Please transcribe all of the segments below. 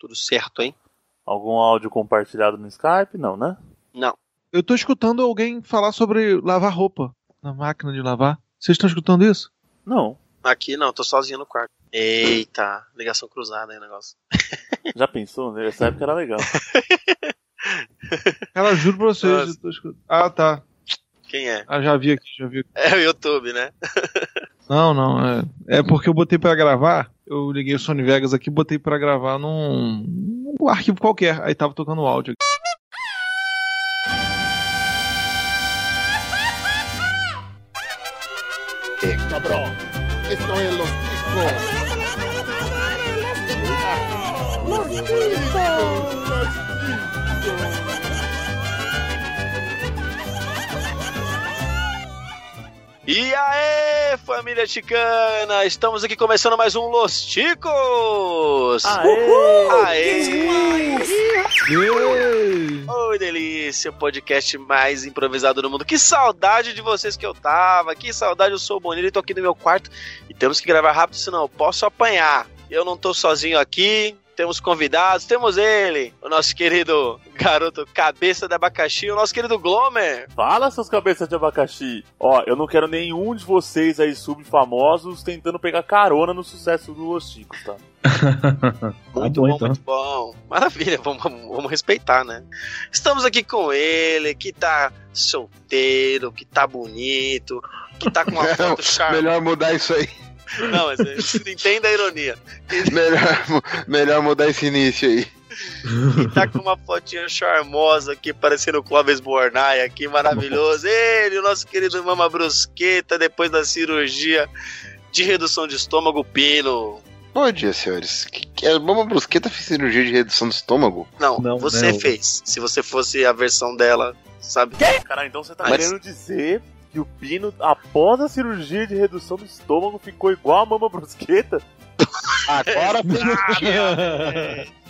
Tudo certo, hein? Algum áudio compartilhado no Skype? Não, né? Não. Eu tô escutando alguém falar sobre lavar roupa na máquina de lavar. Vocês estão escutando isso? Não. Aqui não, tô sozinho no quarto. Eita, ligação cruzada aí o negócio. Já pensou? Nessa época era legal. Cara, juro pra vocês. Nossa. eu tô escutando. Ah, tá. Quem é? Ah, já vi aqui, já vi. É o YouTube, né? Não, não. É, é porque eu botei pra gravar. Eu liguei o Sony Vegas aqui e botei pra gravar num, num arquivo qualquer. Aí tava tocando o áudio. Eh, cabrón. Esto es los chicos. E aí, família chicana! Estamos aqui começando mais um Los Ticos! Aê! Oi, delícia! O podcast mais improvisado do mundo. Que saudade de vocês que eu tava! Que saudade, eu sou o Bonito e tô aqui no meu quarto. E temos que gravar rápido, senão eu posso apanhar. Eu não tô sozinho aqui, temos convidados, temos ele, o nosso querido garoto cabeça de abacaxi, o nosso querido Glomer. Fala, seus cabeças de abacaxi. Ó, eu não quero nenhum de vocês aí subfamosos tentando pegar carona no sucesso do Los Chicos, tá? Muito bom, bom, então. muito bom. Maravilha, vamos, vamos- vamos respeitar, né? Estamos aqui com ele, que tá solteiro, que tá bonito, que tá com uma foto charmosa. Melhor mudar isso aí. Não, mas entenda a ironia. Melhor, melhor mudar esse início aí. Que tá com uma fotinha charmosa aqui, parecendo o Clóvis Bornai aqui, maravilhoso. Ele, o nosso querido Mama Brusqueta, depois da cirurgia de redução de estômago, Pino. Bom dia, senhores. A Mama Brusqueta fez cirurgia de redução do estômago? Não, Não, você não. fez. Se você fosse a versão dela, sabe? Cara, então você tá Mas- querendo dizer que o Pino, após a cirurgia de redução do estômago, ficou igual a mama brusqueta? Agora fez sentido.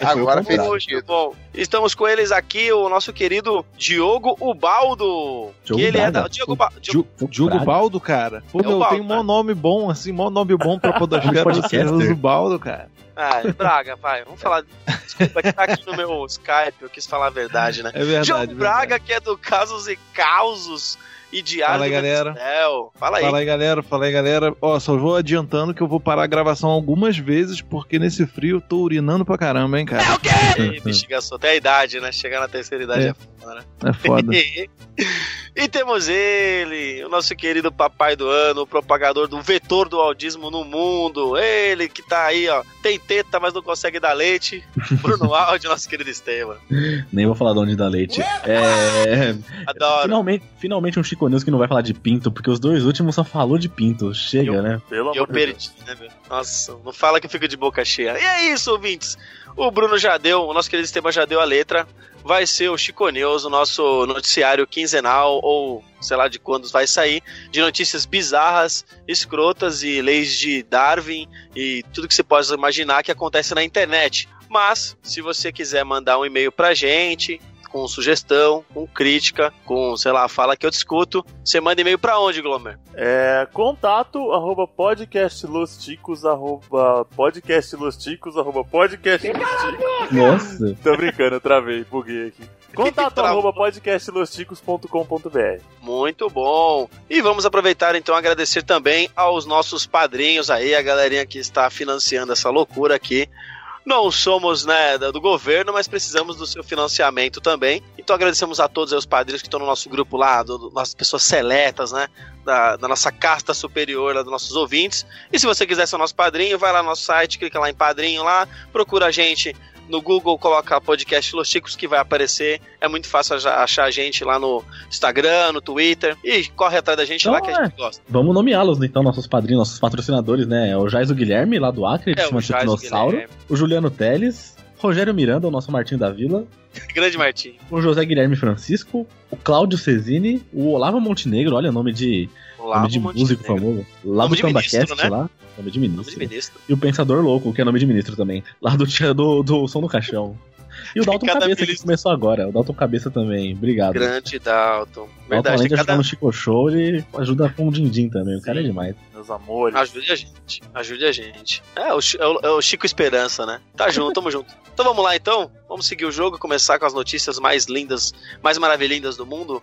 Agora fez sentido. bom. Estamos com eles aqui, o nosso querido Diogo Ubaldo. Diogo que ele é da. Diogo ba... Diogo... Diogo. Baldo, cara. Pô, É o meu, tem um mó nome bom, assim, mó nome bom pra podosfera. Você Podcaster. usa o Baldo, cara. Ah, Braga, vai. Vamos falar. Desculpa, que tá aqui no meu Skype, eu quis falar a verdade, né? É verdade. Diogo verdade. Braga, que é do Casos e Causos e Diário Fala aí, do galera. Céu. Fala aí. Fala aí, galera. Fala aí, galera. Ó, só vou adiantando que eu vou parar a gravação algumas vezes, porque nesse frio eu tô urinando pra caramba, hein, cara. Ei, Investigação. Até a idade, né? Chegar na terceira idade é, É. foda, né? É foda. e temos ele, o nosso querido papai do ano, o propagador do vetor do audismo no mundo. Ele que tá aí, ó, tem teta, mas não consegue dar leite. Bruno Aldi, nosso querido Estevam. Nem vou falar de onde dá leite. É. Adoro. Finalmente, finalmente um Chico News que não vai falar de pinto, porque os dois últimos só falou de pinto. Chega, Eu- né? Pelo eu amor de Deus. perdi, né, meu? Nossa, não fala que eu fico de boca cheia. E é isso, ouvintes. O Bruno já deu, o nosso querido Esteban já deu a letra. Vai ser o Chico News, o nosso noticiário quinzenal, ou sei lá de quando vai sair, de notícias bizarras, escrotas e leis de Darwin e tudo que você possa imaginar que acontece na internet. Mas, se você quiser mandar um e-mail pra gente, com sugestão, com crítica, com, sei lá, fala que eu discuto, você manda e-mail pra onde, Glomer? É, contato arroba podcastlosticos arroba podcastlosticos arroba podcastlosticos. Nossa. Tô brincando, eu travei, buguei aqui. Contato arroba podcastlosticos.com.br Muito bom. E vamos aproveitar então agradecer também aos nossos padrinhos aí, a galerinha que está financiando essa loucura aqui. Não somos, né, do governo, mas precisamos do seu financiamento também. Então agradecemos a todos os padrinhos que estão no nosso grupo lá, do, do- nossas pessoas seletas, né, da, da nossa casta superior, lá dos nossos ouvintes. E se você quiser ser nosso padrinho, vai lá no nosso site, clica lá em padrinho lá, procura a gente no Google, coloca podcast Los Chicos que vai aparecer. É muito fácil acha- achar a gente lá no Instagram, no Twitter. E corre atrás da gente Então, lá que a é. gente gosta. Vamos nomeá-los, então, nossos padrinhos, nossos patrocinadores, né? É o Jais do Guilherme, lá do Acre, de É, o chama de Jais, o. O Juliano Teles. Rogério Miranda, o nosso Martinho da Vila. Grande Martim. O José Guilherme Francisco. O Cláudio Cesini. O Olavo Montenegro, olha, nome de, Olá, nome de músico famoso. Lá Nome do Cambacast, né? lá. Nome de Nome ministro. de ministro. E o Pensador Louco, que é nome de ministro também. Lá do, tia- do, do Som do Caixão. E o Dalton Cabeça que feliz- começou agora. O Dalton Cabeça também. Obrigado. Grande Dalton. O Dalton, Verdade, além de cada... no Chico Show, ele ajuda com o Dindim também. O cara é demais. Meus amores. Ajude a gente. Ajude a gente. É o, é o- é o Chico Esperança, né? Tá junto, tamo junto. Então vamos lá então? Vamos seguir o jogo e começar com as notícias mais lindas, mais maravilhindas do mundo?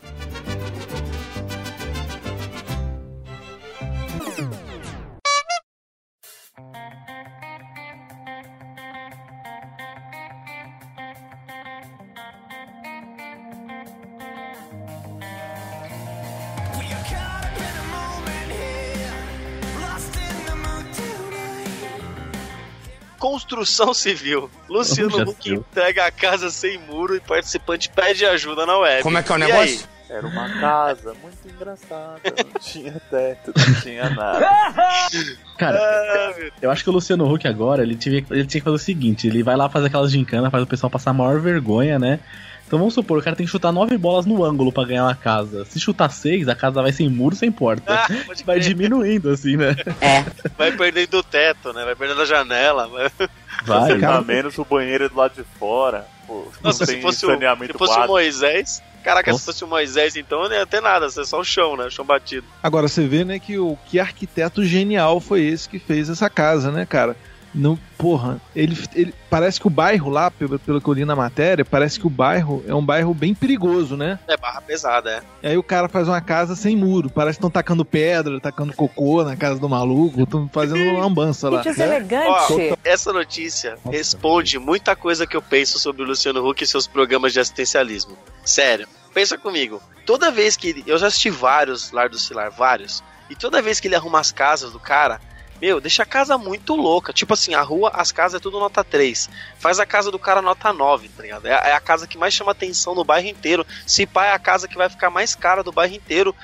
Construção civil. Luciano Huck entrega a casa sem muro e participante pede ajuda na web. Como é que é o E negócio? Era uma casa muito engraçada. Não tinha teto, não tinha nada. Cara, Ah, eu acho que o Luciano Huck agora, ele tinha, ele tinha que fazer o seguinte: ele vai lá fazer aquelas gincanas, faz o pessoal passar a maior vergonha, né? Então vamos supor, o cara tem que chutar nove bolas no ângulo pra ganhar uma casa. Se chutar seis, a casa vai sem muro, sem porta. Ah, Vai diminuindo, assim, né? vai perdendo o teto, né? Vai perdendo a janela. Vai... Vai. Tá menos o banheiro é do lado de fora. Pô, Nossa, se fosse, o, se fosse o. Moisés. Caraca, Nossa. se fosse o Moisés, então não ia ter nada, é só o chão, né? O chão batido. Agora você vê, né, que o que arquiteto genial foi esse que fez essa casa, né, cara? No, porra, ele, ele parece que o bairro lá, pelo, pelo que eu li na matéria, parece que o bairro é um bairro bem perigoso, né? É barra pesada, é. E aí o cara faz uma casa sem muro, parece que estão tacando pedra, tacando cocô na casa do maluco, estão fazendo uma lambança lá. Que deselegante. Ó, essa notícia responde muita coisa que eu penso sobre o Luciano Huck e seus programas de assistencialismo. Sério, pensa comigo. Toda vez que ele. Eu já assisti vários Lar do Cilar, vários. E toda vez que ele arruma as casas do cara, meu, deixa a casa muito louca. Tipo assim, a rua, as casas é tudo nota 3. Faz a casa do cara nota 9, tá ligado? É, a- é a casa que mais chama atenção no bairro inteiro. Se pá, é a casa que vai ficar mais cara do bairro inteiro.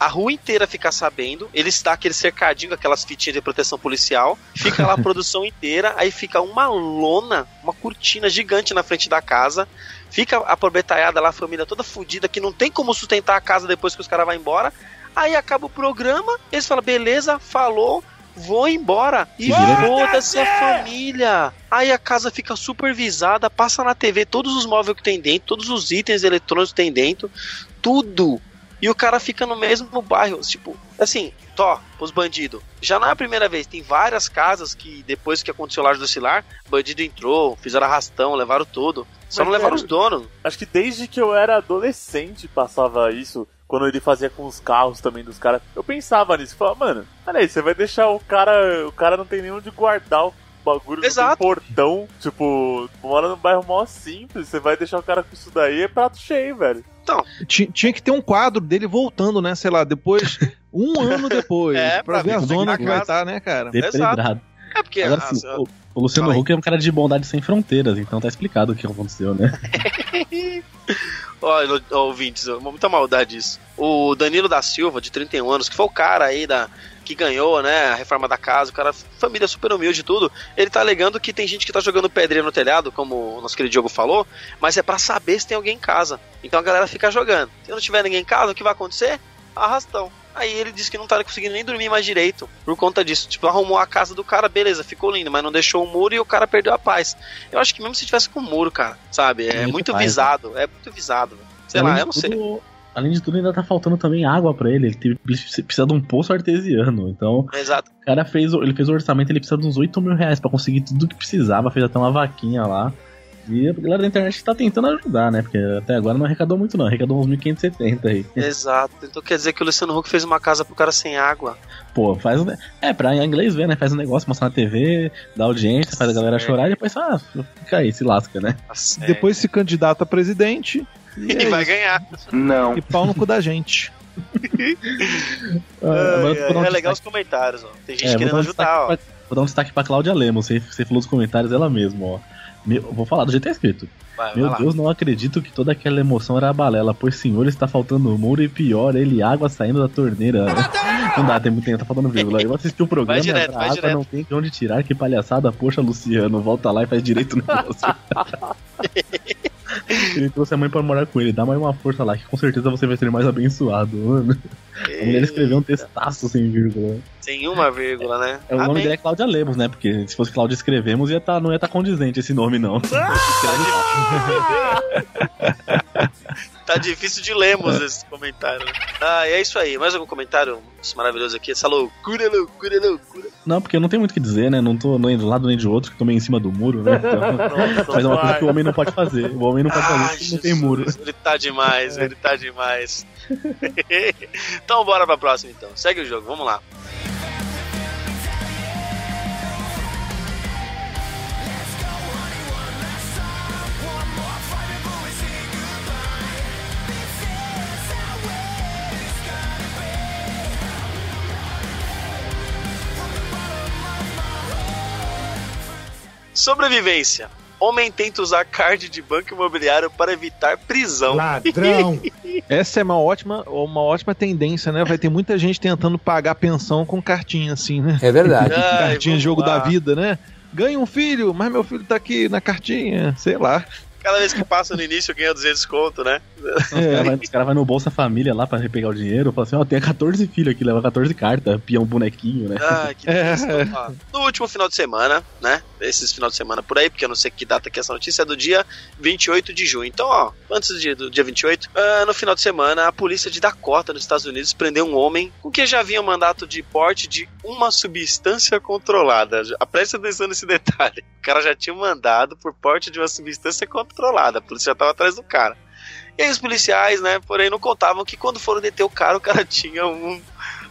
A rua inteira fica sabendo, eles dão aquele cercadinho com aquelas fitinhas de proteção policial, fica lá a produção inteira, aí fica uma lona, uma cortina gigante na frente da casa, fica a proletaiada lá, a família toda fodida, que não tem como sustentar a casa depois que os caras vão embora. Aí acaba o programa, eles falam, beleza, falou, vou embora. E foda-se a família. Aí a casa fica supervisada, passa na TV todos os móveis que tem dentro, todos os itens eletrônicos que tem dentro, tudo. E o cara fica no mesmo bairro, tipo, assim, tó, os bandidos. Já não é a primeira vez, tem várias casas que depois que aconteceu lá do Cilar, bandido entrou, fizeram arrastão, levaram tudo. Só Mas, não levaram velho, os donos. Acho que desde que eu era adolescente passava isso. Quando ele fazia com os carros também dos caras. Eu pensava nisso. Falava, mano, olha aí, você vai deixar o cara. O cara não tem nem onde guardar o bagulho. Exato. portão. Tipo, mora num bairro mó simples. Você vai deixar o cara com isso daí, é prato cheio, velho. Ti- Tinha que ter um quadro dele voltando, né? Sei lá, depois, um ano depois, É, pra, pra ver a é que zona tá que vai estar, né, cara? Depedrado. É porque Agora as- sim, o, o Luciano. Huck é um cara de bondade sem fronteiras, então tá explicado o que aconteceu, né? Olha, ouvintes, muita maldade isso. O Danilo da Silva, de 31 anos, que foi o cara aí da, que ganhou, né, a reforma da casa, o cara, família super humilde e tudo, ele tá alegando que tem gente que tá jogando pedreira no telhado, como o nosso querido Diogo falou, mas é pra saber se tem alguém em casa. Então a galera fica jogando. Se não tiver ninguém em casa, o que vai acontecer? Arrastão. Aí ele disse que não tá conseguindo nem dormir mais direito por conta disso. Tipo, arrumou a casa do cara, beleza, ficou lindo, mas não deixou o muro e o cara perdeu a paz. Eu acho que mesmo se tivesse com o muro, cara, sabe? É Muito né? visado, é muito visado. Sei Além lá, de eu não sei. tudo- Além de tudo, ainda tá faltando também água pra ele. Ele teve- precisa de um poço artesiano. Então, Exato. o cara fez, o- ele fez o orçamento, ele precisa de uns 8 mil reais pra conseguir tudo que precisava. Fez até uma vaquinha lá. E a galera da internet tá tentando ajudar, né? Porque até agora não arrecadou muito, não. Arrecadou uns 1.570 aí. Exato. Então quer dizer que o Luciano Huck fez uma casa pro cara sem água. Pô, faz um. É, pra inglês ver, né? Faz um negócio, mostra na TV, dá audiência, faz a galera chorar e depois, ah, fica aí, se lasca, né? Tá. Depois se candidata a presidente e, E é vai isso. ganhar. Não. E pau no cu da gente. Ah, um é legal os comentários, ó. Tem gente É, querendo dar um ajudar, ó. Vou dar um destaque pra Cláudia Lemos. Você, você falou dos comentários ela mesma, ó. Meu- vou falar do jeito que tá escrito. Vai, Meu vai. Deus, não acredito que toda aquela emoção era balela, pois senhor está faltando muro e pior, ele água saindo da torneira. Não dá, tem muito tempo, tá faltando vírgula. Eu assisti o programa, Vai direto, vai água direto. não tem de onde tirar, que palhaçada, poxa Luciano, volta lá e faz direito no negócio. ele trouxe a mãe pra morar com ele, dá mais uma força lá, que com certeza você vai ser mais abençoado, mano. A mulher escreveu um textaço sem vírgula. Sem uma vírgula, né? É, o nome Amém. dele é Cláudia Lemos, né? Porque se fosse Cláudia Escrevemos, ia tá, não ia estar condizente esse nome, não. Tá difícil de lemos esse comentário. né? Ah, e é isso aí. Mais algum comentário maravilhoso aqui? Essa loucura, loucura, loucura. Não, porque não tem muito o que dizer, né? Não tô nem do lado nem de outro, que tô meio em cima do muro, né? Então, mas é uma coisa que o homem não pode fazer. O homem não pode fazer porque não tem muro. Ele tá demais, ele tá demais. então bora pra próxima então. Segue o jogo, vamos lá. Sobrevivência. Homem tenta usar card de banco imobiliário para evitar prisão. Ladrão. Essa é uma ótima, uma ótima tendência, né? Vai ter muita gente tentando pagar pensão com cartinha assim, né? É verdade. Ai, cartinha jogo lá. da vida, né? Ganha um filho, mas meu filho tá aqui na cartinha, sei lá. Cada vez que passa no início ganha 200 conto, né? Os caras vai, os cara vai no Bolsa Família lá pra pegar o dinheiro, fala assim, ó, tem 14 filhos aqui, leva 14 cartas, peão bonequinho, né? Ah, que delícia. Ó, No último final de semana, né? Esses final de semana por aí, porque eu não sei que data que é essa notícia, é do dia 28 de junho. Então, ó, antes de- do dia 28, ah, no final de semana, a polícia de Dakota, nos Estados Unidos, prendeu um homem com que já havia um mandato de porte de uma substância controlada. Presta atenção nesse detalhe. Cara já tinha mandado por porte de uma substância controlada. A polícia já tava atrás do cara. E aí os policiais, né, porém, não contavam que quando foram deter o cara, o cara tinha um,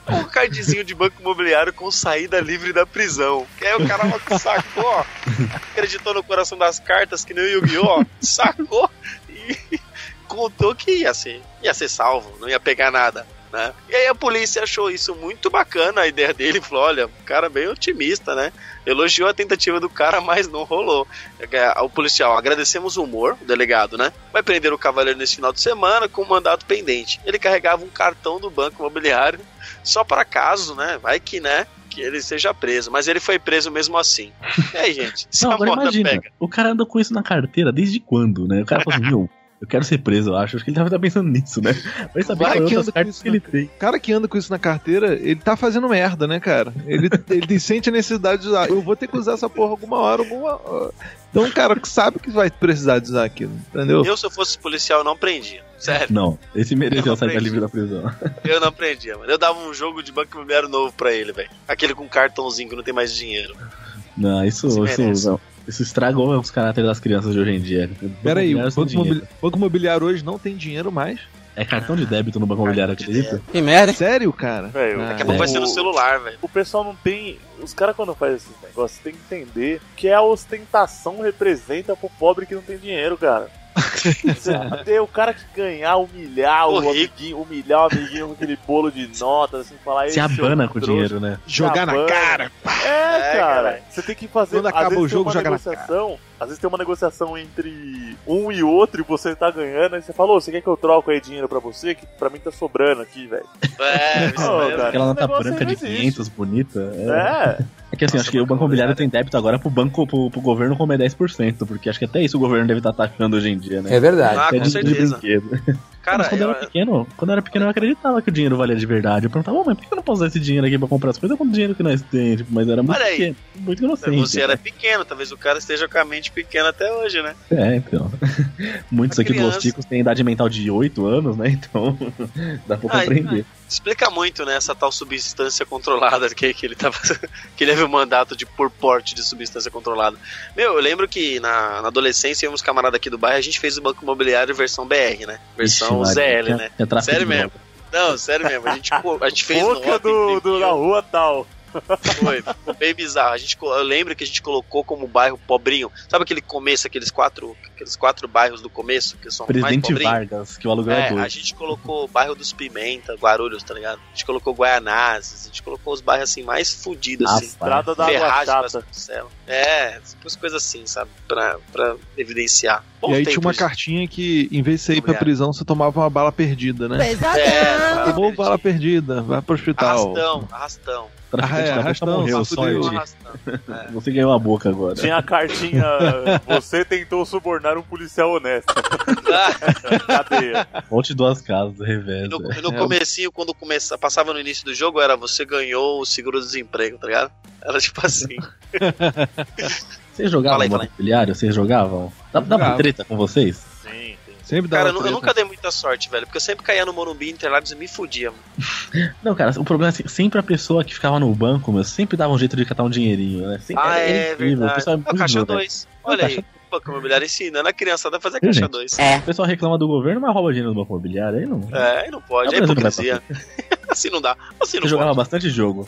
um cardzinho de banco imobiliário com saída livre da prisão. Que aí o cara sacou, ó, acreditou no coração das cartas, que nem o Yu-Gi-Oh! Sacou e contou que ia ser, ia ser salvo, não ia pegar nada. Né? E aí a polícia achou isso muito bacana, a ideia dele, falou, olha, um cara bem otimista, né? Elogiou a tentativa do cara, mas não rolou. O policial, agradecemos o humor, o delegado, né? Vai prender o cavaleiro nesse final de semana com um mandato pendente. Ele carregava um cartão do banco imobiliário só para caso, né? Vai que, né? Que ele seja preso, mas ele foi preso mesmo assim. E aí, gente? Se Não, a agora imagina, pega. o cara anda com isso na carteira desde quando, né? O cara falou assim, meu, eu quero ser preso, eu acho. Acho que ele deve estar pensando nisso, né? Vai saber Vai qual é que outras anda com cartas isso que ele tem. O cara que anda com isso na carteira, ele tá fazendo merda, né, cara? Ele, ele sente a necessidade de usar. Eu vou ter que usar essa porra alguma hora, alguma hora. Então, o cara que sabe que vai precisar de usar aquilo, entendeu? Eu, se eu fosse policial, eu não prendia. Sério, Não, esse mereceu Eu sair livre da prisão. eu não prendia, mano. Eu dava um jogo de banco imobiliário novo pra ele, velho. Aquele com cartãozinho que não tem mais dinheiro. Não, isso, Se isso, não. Isso estragou os caráteres das crianças de hoje em dia. Pera aí, o Banco imobili- banco imobiliário hoje não tem dinheiro mais? É cartão de débito no banco imobiliário, acredita? Que merda? Sério, cara? Velho, Ah, Daqui a pouco vai ser no O- celular, velho. O pessoal não tem. Os caras, quando fazem esses negócios, tem que entender que a ostentação representa pro pobre que não tem dinheiro, cara. Ter o cara que ganhar, humilhar O o, amiguinho, humilhar o amiguinho com aquele bolo de notas, assim, falar Se "Ei, abana com o trouxa". dinheiro, né? Jogar na cara. É, É, cara. cara. Você tem que fazer. Quando acaba o jogo, joga na negociação. Às vezes tem uma negociação entre um e outro e você tá ganhando. Aí você falou, você quer que eu troco aí dinheiro pra você? Que pra mim tá sobrando aqui, velho. É, isso mesmo. cara. Aquela nota branca de não existe. 500, bonita. É, É. é que assim, Nossa, acho que o banco imobiliário tem débito agora pro banco, pro, pro governo comer 10%, porque acho que até isso o governo deve estar taxando hoje em dia, né? É verdade. Ah, Até com certeza. Cara, mas quando eu eu- era pequeno, quando eu era pequeno eu acreditava que o dinheiro valia de verdade. Eu perguntava, "Ô, mas por que eu não posso usar esse dinheiro aqui pra comprar as coisas com o dinheiro que nós temos? Tipo, mas era muito Olha aí. pequeno, muito inocente. você era pequeno, talvez o cara esteja com a mente pequena até hoje, né? É, então. Muitos Uma aqui criança. dos ticos têm idade mental de 8 anos, né? Então dá pra Ai, compreender. Explica muito, né, essa tal substância controlada que, que ele tava. que ele teve o mandato de por porte de substância controlada. Meu, eu lembro que na, na adolescência, uns camaradas aqui do bairro, a gente fez o Banco Imobiliário versão BR, né? Versão Ixi, ZL, né? tinha tráfico Sério mesmo. Não, sério mesmo. A gente, a gente fez Boca nota, do, do, da rua tal. Foi, ficou bem bizarro. A gente, eu lembro que a gente colocou como bairro pobrinho. Sabe aquele começo, aqueles quatro, aqueles quatro bairros do começo que são mais Presidente pobrinhos? Vargas, que o aluguel é, É, a gente colocou o bairro dos Pimenta, Guarulhos, tá ligado? A gente colocou Guaianazes, a gente colocou os bairros assim mais fudidos, assim. Estrada da Água Ferragem, Chata. É, umas coisas assim, sabe? Pra, pra evidenciar. Bom E aí tinha uma cartinha que, em vez de você ir pra prisão, você tomava uma bala perdida, né? É, Tomou bala perdida, vai pro hospital. Arrastão, arrastão. Traficante Ah, é, arrastão, morreu, só. É. Você ganhou a boca agora. Tinha a cartinha. Você tentou subornar um policial honesto. Cadeia. Volte duas casas, revés. no, é. no comecinho, quando começa, passava no início do jogo, era você ganhou o seguro-desemprego, tá ligado? Era tipo assim. Vocês jogavam Fala aí, fala aí. Imobiliário? Vocês jogavam? Dá, dá pra Jogava. treta com vocês? Sim, sim. Sempre dá Cara, eu, nu- eu nunca dei muita sorte, velho, porque eu sempre caía no Morumbi Interlagos e me fudia. mano. Não, cara, o problema é assim, sempre a pessoa que ficava no banco, meu, sempre dava um jeito de catar um dinheirinho, né? Sempre, Ah, era é, incrível, o verdade. pessoal é Ah, muito caixa doido, né? 2. Olha aí. Banco Imobiliário ensinando a criançada a fazer Viu, caixa gente? 2. O pessoal reclama do governo, mas rouba dinheiro do banco imobiliário, aí não. É, e não pode, É, é o hipocrisia. assim não dá. Assim não jogava pode. bastante jogo.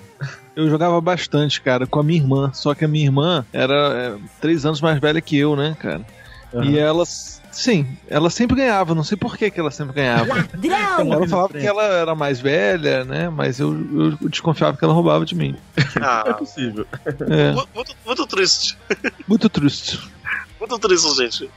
Eu jogava bastante, cara, com a minha irmã. Só que a minha irmã era é, três anos mais velha que eu, né, cara? E ela, sim, ela sempre ganhava. Não sei por que, que ela sempre ganhava. Ela falava que ela era mais velha, né? Mas eu, eu desconfiava que ela roubava de mim. É Ah, possível. É, mu- muito, muito triste. muito triste. Muito triste, gente.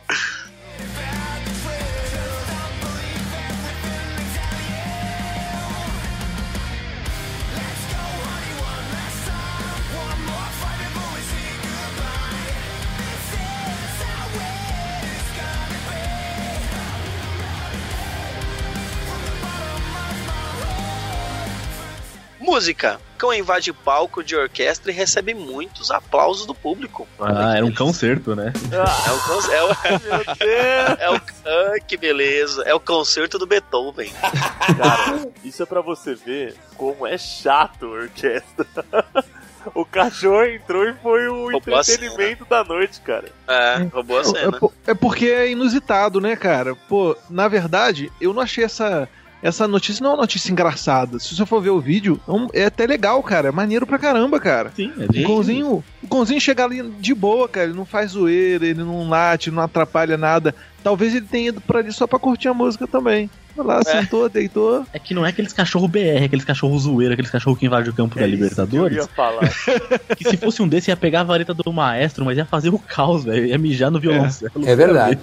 Música. Cão invade palco de orquestra e recebe muitos aplausos do público. Ah, era um concerto, né? É o, con- é o, Meu Deus! é o, ah, que beleza. É o concerto do Beethoven. Cara, isso é pra você ver como é chato a orquestra. O cachorro entrou e foi o Roubou entretenimento da noite, cara. É, roubou a É, cena. po- é porque é inusitado, né, cara? Pô, na verdade, eu não achei essa. Essa notícia não é uma notícia engraçada. Se você for ver o vídeo, é é até legal, cara. É maneiro pra caramba, cara. Sim, é O Gonzinho, o Gonzinho chega ali de boa, cara. Ele não faz zoeira, ele não late, não atrapalha nada. Talvez ele tenha ido pra ali só pra curtir a música também. Foi lá, sentou, deitou. É que não é aqueles cachorro BR, aqueles cachorro zoeiro, aqueles cachorro que invade o campo da É isso que Eu Libertadores. ia falar. Que se fosse um desse ia pegar a vareta do maestro, mas ia fazer o caos, velho. Ia mijar no violoncelo. É verdade.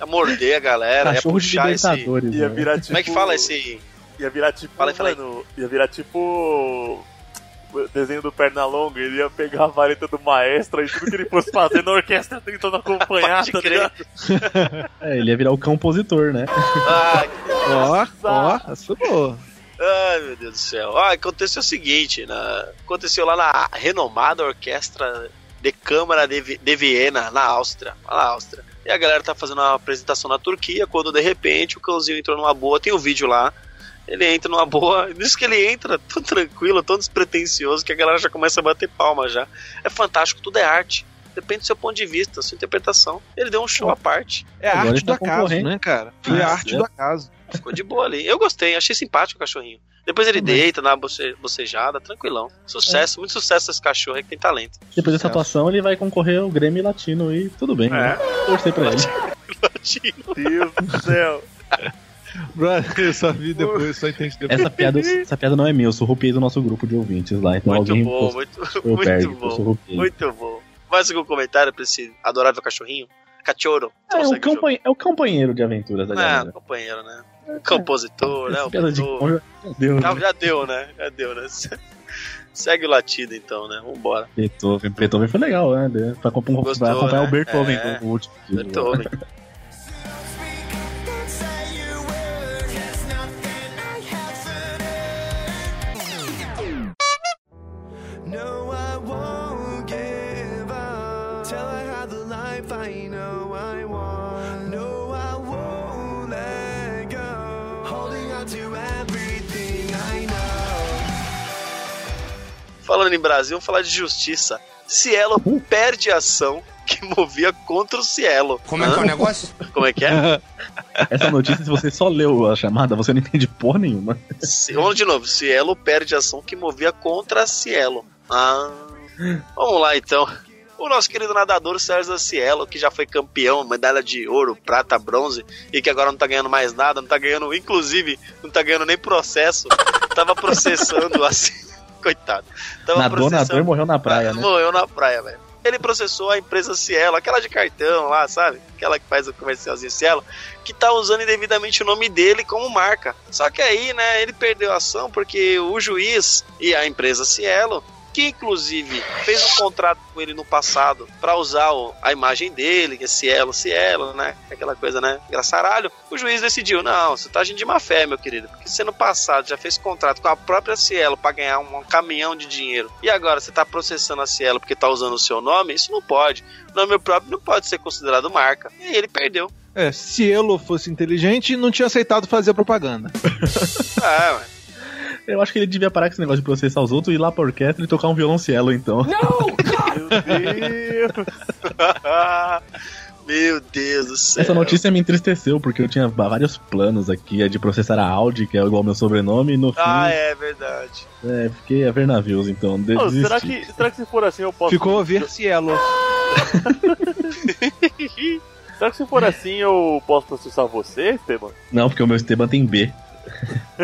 É morder a galera, é Cachorro de puxar esse. Libertadores. Ia né? virar tipo. Como é que fala esse. Ia virar tipo. Fala aí, fala aí. mano, ia virar tipo. Desenho do Pernalonga, ele ia pegar a vareta do maestro e tudo que ele fosse fazer na orquestra tentando acompanhar, tá ligado? É, ele ia virar o compositor, né? Ah, que- Ó, ó, essa foi boa. ai, meu Deus do céu. Ah, aconteceu o seguinte: na... aconteceu lá na renomada Orquestra de Câmara de, Vi- de Viena, na Áustria. Lá na Áustria. E a galera tá fazendo uma apresentação na Turquia, quando de repente o cãozinho entrou numa boa, tem o vídeo lá. Ele entra numa boa, nisso que ele entra, tão tranquilo, tão despretensioso, que a galera já começa a bater palma já. É fantástico, tudo é arte. Depende do seu ponto de vista, da sua interpretação. Ele deu um show à parte. É a Agora arte tá do acaso, né, cara? Foi a arte é. do acaso. Ficou de boa ali. Eu gostei, achei simpático o cachorrinho. Depois ele deita, dá uma boce- bocejada, tranquilão. Sucesso, muito sucesso esse cachorro aí que tem talento. Depois dessa atuação, ele vai concorrer ao Grêmio Latino e tudo bem. Né? Torcer pra ele. Deus do céu. Brother, eu só vi depois, só entendi depois. Essa piada, essa piada não é minha, eu surrupiei do nosso grupo de ouvintes lá. Então Muito alguém bom, muito, muito perde, eu bom. Muito bom. Mais algum comentário pra esse adorável cachorrinho? Cachorro. É, o Consegue jogar? campanhe- é o companheiro de aventuras da É, galera. companheiro, né? Compositor, né? Essa O piada de conja, meu Deus, Já, já deu, né? Já deu, né? Segue o latido então, né? Vambora. Beethoven. Beethoven foi legal, né? Pra acompanhar, Gostou, pra acompanhar né? o Beethoven É. no último. Beethoven. Falando em Brasil, vamos falar de justiça. Cielo perde a ação que movia contra o Cielo. Como é que é o Hã? negócio? Como é que é? Essa notícia, se você só leu a chamada, você não entende porra nenhuma. Vamos de novo. Cielo perde a ação que movia contra a Cielo. Ah. Vamos lá então. O nosso querido nadador César Cielo, que já foi campeão, medalha de ouro, prata, bronze, e que agora não tá ganhando mais nada, não tá ganhando, inclusive, não tá ganhando nem processo, tava processando assim. Coitado. Tava Nadou, nadou e morreu na praia, né? Morreu na praia, velho. Ele processou a empresa Cielo, aquela de cartão lá, sabe? Aquela que faz o comercialzinho Cielo, que tá usando indevidamente o nome dele como marca. Só que aí, né, ele perdeu a ação porque o juiz e a empresa Cielo que inclusive fez um contrato com ele no passado pra usar o- a imagem dele, que é Cielo, Cielo, né? Aquela coisa, né? Engraçaralho. O juiz decidiu: não, você tá agindo de má fé, meu querido. Porque você no passado já fez contrato com a própria Cielo pra ganhar um, um caminhão de dinheiro. E agora você tá processando a Cielo porque tá usando o seu nome? Isso não pode. O nome próprio não pode ser considerado marca. E aí ele perdeu. É, se Elo fosse inteligente, não tinha aceitado fazer a propaganda. Ah, ué. Eu acho que ele devia parar com esse negócio de processar os outros e ir lá pra orquestra e tocar um violoncelo, então. Meu Deus! Meu Deus do céu. Essa notícia me entristeceu, porque eu tinha vários planos aqui, é de processar a Audi, que é igual ao meu sobrenome, e no fim, Ah, é verdade. é, fiquei a ver navios, então desisti. será, que, será que se for assim eu posso. Ficou a ver Cielo. Será que se for assim eu posso processar você, Esteban? Não, porque o meu Esteban tem B.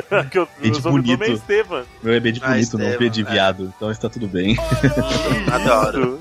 Porque o E meu de sobrenome é bonito. Esteban. Meu é B de Ah, bonito, não Esteban, B de é. viado. Então está tudo bem. Adoro.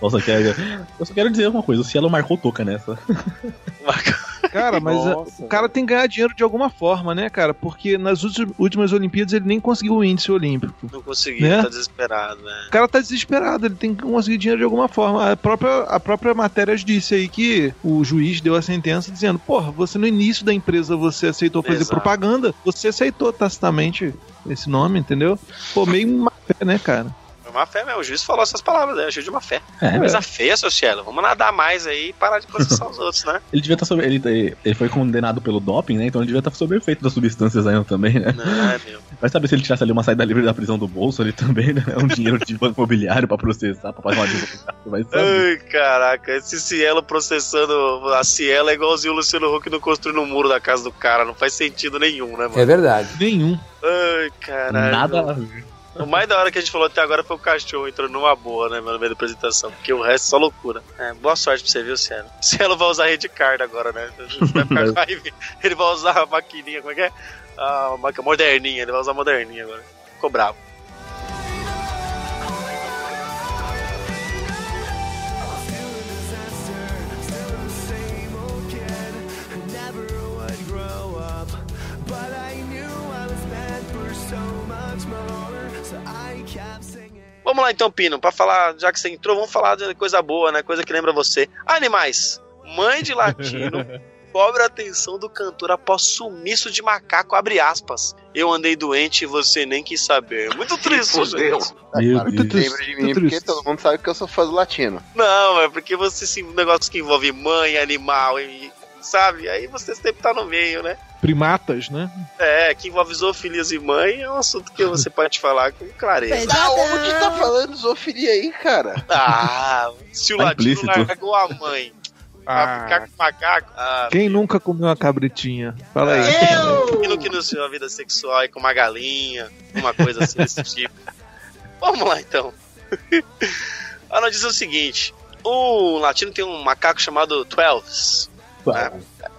Nossa, eu, quero, eu só quero dizer uma coisa: o Cielo marcou toca nessa. Cara, mas a- Nossa, o cara tem que ganhar dinheiro de alguma forma, né, cara? Porque nas últimas- Olimpíadas ele nem conseguiu o índice olímpico. Não consegui, Né? tá desesperado, né? O cara tá desesperado, ele tem que conseguir dinheiro de alguma forma. A própria, a própria matéria disse aí que o juiz deu a sentença dizendo: Porra, você no início da empresa você aceitou fazer Exato. propaganda, você aceitou tacitamente esse nome, entendeu? Pô, meio má fé, né, cara? Uma fé mesmo. O juiz falou essas palavras, né? Agiu de uma fé. É, Coisa feia, seu Cielo. Vamos nadar mais aí e parar de processar os outros, né? Ele devia estar sob. Ele, ele foi condenado pelo doping, né? Então ele devia estar sob efeito das substâncias ainda também, né? Não, é meu. Vai saber se ele tirasse ali uma saída livre da prisão do bolso ali também, né? Um dinheiro de banco imobiliário pra processar, pra pagar uma advogado. Vai saber. Ai, caraca, esse Cielo processando a Cielo é igualzinho o Luciano Huck não construindo o muro da casa do cara. Não faz sentido nenhum, né, mano? É verdade. Nenhum. Ai, caralho. Nada meu. a ver. O mais da hora que a gente falou até agora foi o cachorro entrando numa boa, né, no meio da apresentação. Porque o resto é só loucura. É, boa sorte pra você, viu, Cielo? Cielo vai usar rede card agora, né? Vai. Ele vai usar a maquininha, como é que é? A máquina moderninha, ele vai usar a moderninha agora. Ficou bravo. Vamos lá então, Pino, pra falar, já que você entrou, vamos falar de coisa boa, né? Coisa que lembra você. Animais. Mãe de latino cobra a atenção do cantor após sumiço de macaco, abre aspas. Eu andei doente e você nem quis saber. Muito triste, Fudeu. gente. Meu Deus. lembra de mim, Muito porque triste. todo mundo sabe que eu sou fã do latino. Não, é porque você se um negócio que envolve mãe, animal e sabe? Aí você sempre tá no meio, né? Primatas, né? É, que envolve zoofilias e mãe é um assunto que você pode falar com clareza. Da onde tá falando zoofilia aí, cara? Ah, se o Tá latino implícito. largou a mãe pra ficar com o macaco, ah, Quem nunca comeu uma cabritinha? Fala aí. Menino que iniciou a vida sexual aí com uma galinha, uma coisa assim desse tipo. Vamos lá então. A notícia é o seguinte: o latino tem um macaco chamado Twelves. né?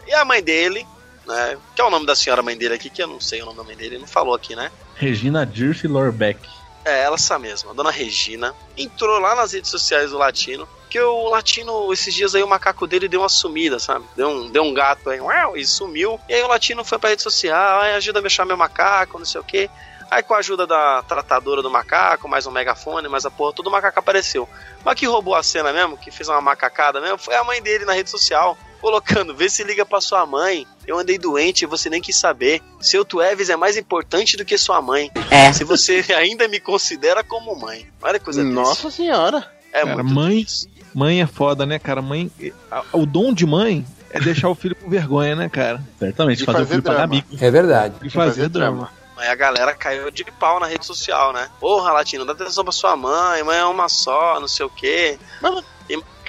E a mãe dele, né? Que é o nome da senhora mãe dele aqui, que eu não sei o nome da mãe dele, ele não falou aqui, né? Regina Dirce Lorbeck. É, ela essa mesma, a dona Regina, entrou lá nas redes sociais do Latino, que o Latino, esses dias aí, o macaco dele deu uma sumida, sabe? Deu um, deu um gato aí, uau, e sumiu. E aí o Latino foi pra rede social, ai, ajuda a me achar meu macaco, não sei o quê. Aí com a ajuda da tratadora do macaco, mais um megafone, mais a porra, todo o macaco apareceu. Mas que roubou a cena mesmo, que fez uma macacada mesmo, foi a mãe dele na rede social, colocando, vê se liga pra sua mãe. Eu andei doente e você nem quis saber. Seu Tueves é mais importante do que sua mãe. É. Se você ainda me considera como mãe. Olha que coisa. Nossa senhora. É Cara, muito mãe-. Mãe é foda, né, cara? Mãe. a- O dom de mãe é deixar o filho com vergonha, né, cara? Certamente, De fazer, o fazer filho pagar drama. mico. É verdade. E fazer, fazer drama. Aí a galera caiu de pau na rede social, né? Porra, Latino, dá atenção pra sua mãe, mãe é uma só, não sei o quê.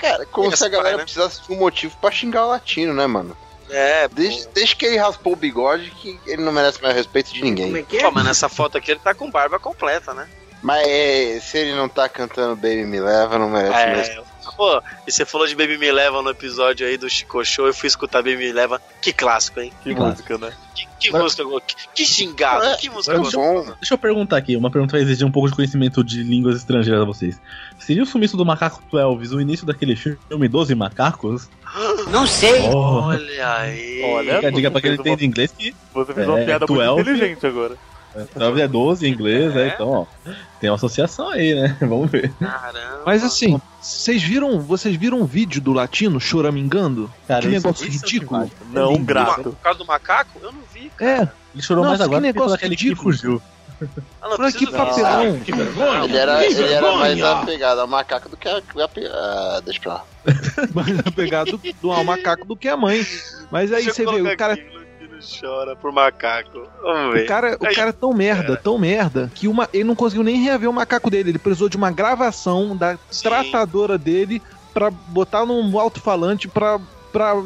Cara, como se a galera pai, né? precisasse de um motivo pra xingar o latino, né, mano? É, Desde, desde que ele raspou o bigode, que ele não merece mais respeito de ninguém. Pô, mas nessa foto aqui ele tá com barba completa, né? Mas é, se ele não tá cantando Baby Me Leva, não merece mais. É. Pô, e você falou de Baby Me Leva no episódio aí do Chico Show, eu fui escutar Baby Me Leva. Que clássico, hein? Que Claro. música, né? Que, que Mas- música, que, que xingado, É, que música É gostosa. bom. Deixa eu perguntar aqui, uma pergunta que vai exigir um pouco de conhecimento de línguas estrangeiras a vocês. Seria o sumiço do macaco Twelves o início daquele filme 12 Macacos? Não sei. Oh, Olha aí. Olha, fica a dica pra quem entende inglês que Você fez uma É, piada muito 12. inteligente agora. 9 é 12 em inglês, né? É. Então, ó, tem uma associação aí, né? Vamos ver. Caramba. Mas assim, vocês viram, vocês viram um vídeo do latino choramingando? Cara, que isso- negócio isso é ridículo. demais. Não lindo. grato. Por causa do macaco? Eu não vi. cara. É, Ele chorou Nossa, mais agora que negócio aquele que ridículo. fugiu. Ah, que ver. papelão. Que vergonha. Ele era, ele era mais apegado ao macaco do que a. a- ah, deixa pra lá. mais apegado do, ao macaco do que a mãe. Mas aí Deixa você vê, o cara, aqui, chora por macaco. Vamos ver. o cara, o Aí. cara é tão merda, tão merda, que uma, ele não conseguiu nem reaver o macaco dele. Ele precisou de uma gravação da Sim. tratadora dele pra botar num alto-falante pra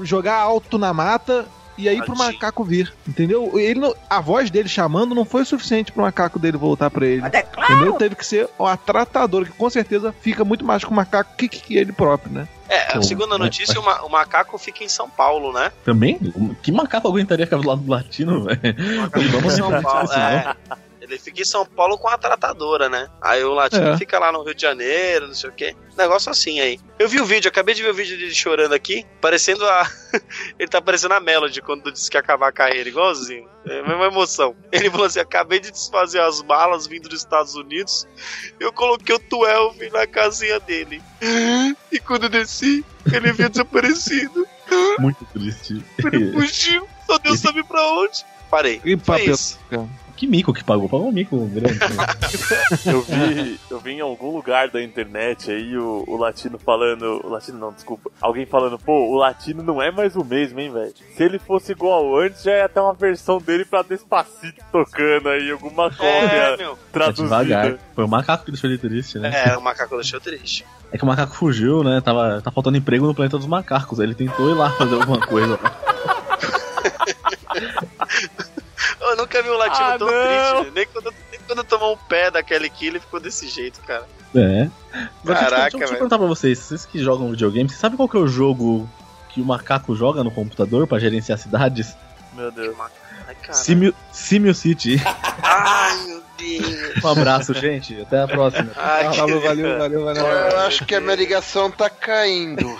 jogar alto na mata. E aí pro macaco vir, entendeu? Ele não- a voz dele chamando não foi o suficiente pro macaco dele voltar pra ele. Entendeu? Teve que ser a tratadora, que com certeza fica muito mais com o macaco que, que ele próprio, né? É, segundo a né? notícia, o, ma- o macaco fica em São Paulo, né? Também? Que macaco aguentaria ficar do lado do latino, velho? Fica em Vamos São Paulo. disso, É. Ele fica em São Paulo com a tratadora, né? Aí o latino É. fica lá no Rio de Janeiro, não sei o quê. Negócio assim aí. Eu vi o vídeo, acabei de ver o vídeo dele chorando aqui, parecendo a. ele tá parecendo a Melody quando disse que ia acabar a carreira, igualzinho. É a mesma emoção. Ele falou assim: acabei de desfazer as malas vindo dos Estados Unidos. Eu coloquei o 12 na casinha dele. E quando eu desci, ele havia desaparecido. Muito triste. Ele fugiu. Só Deus sabe pra onde. Parei. E papel. isso. Que mico que pagou? Pagou um mico grande. Eu vi, eu vi em algum lugar da internet aí o, o latino falando. O latino não, desculpa. Alguém falando, pô, o latino não é mais o mesmo, hein, velho? Se ele fosse igual ao antes, já ia ter uma versão dele pra Despacito tocando aí, alguma É, cópia devagar. traduzida. Foi o macaco que deixou ele triste, né? É, o macaco deixou triste. É que o macaco fugiu, né? Tava, tá faltando emprego no planeta dos macacos. Aí ele tentou ir lá fazer alguma coisa. Eu nunca vi um latino Ah, tão não. triste. Nem quando, nem quando tomou um pé daquele kill, ele ficou desse jeito, cara. É. Mas, Caraca, deixa, eu- deixa eu perguntar pra vocês, vocês que jogam videogame, vocês sabem qual que é o jogo que o macaco joga no computador pra gerenciar cidades? Meu Deus. Ai, cara. Simio, Simio City. Ai, meu Deus. Um abraço, gente. Até a próxima. Ai. Falou, valeu, valeu, valeu. Eu acho que a minha ligação tá caindo.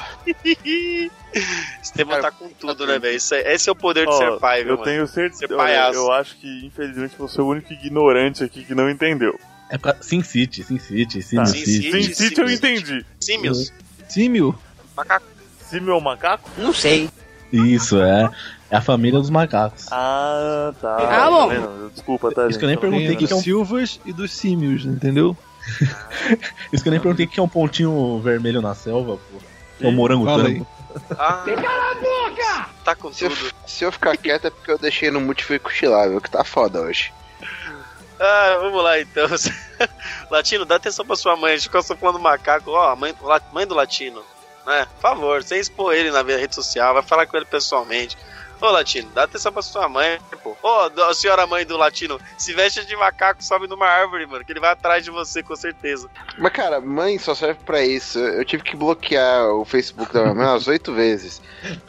Esteban tá com tudo, né, velho? Esse, é- esse é o poder de ser pai, viu, eu mano? tenho certeza. Ser palhaço. Eu acho que, infelizmente, você é o único ignorante aqui que não entendeu. É pra Sin City, Sin City, Simio Tá. Sin City. City. Sin City eu Sim, entendi. Símios. Símio. Macaco. Simio é o macaco? Isso, é. É a família dos macacos. Ah, tá. Ah, bom. Tá vendo? Desculpa, tá, Isso que eu nem perguntei o que, que é dos um. Silvas e dos símios, entendeu? Isso que eu nem perguntei o que é um pontinho vermelho na selva, pô. É um morango tango. Ah, tá com Se eu, tudo. se eu ficar quieto é porque eu deixei no mute fui cochilar, viu? Que tá foda hoje. Ah, vamos lá então. Latino, dá atenção pra sua mãe. A gente ficou só falando macaco. Ó, a mãe, mãe do Latino. Né? Por favor, sem expor ele na rede social, vai falar com ele pessoalmente. Ô Latino, dá atenção pra sua mãe, pô. Ô, do- a senhora mãe do Latino, se veste de macaco, sobe numa árvore, mano, que ele vai atrás de você, com certeza. Mas, cara, mãe só serve pra isso. Eu tive que bloquear o Facebook da minha mãe umas oito vezes.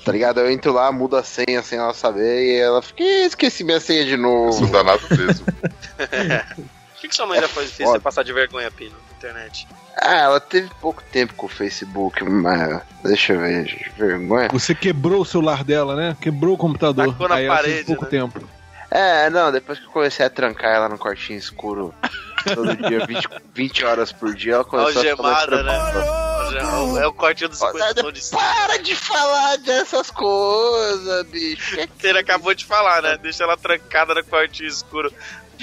Tá ligado? Eu entro lá, mudo a senha sem ela saber e ela fica, "Ih, esqueci minha senha de novo. danado mesmo. O que, que sua mãe já fez, fez foda. você passar de vergonha, Pino, internet? Ah, ela teve pouco tempo com o Facebook, mas deixa eu ver, gente, vergonha. Você quebrou o celular dela, né? Quebrou o computador. Tacou na Aí ela teve parede, pouco né? tempo. É, não, depois que eu comecei a trancar ela no quartinho escuro todo dia, 20, 20 horas por dia, ela começou a ficar mais Algemada, né? É o cortinho do 50 Olha, tons de Para de falar dessas coisas, bicho. Que Ele acabou de falar, né? Deixa ela trancada no quartinho escuro.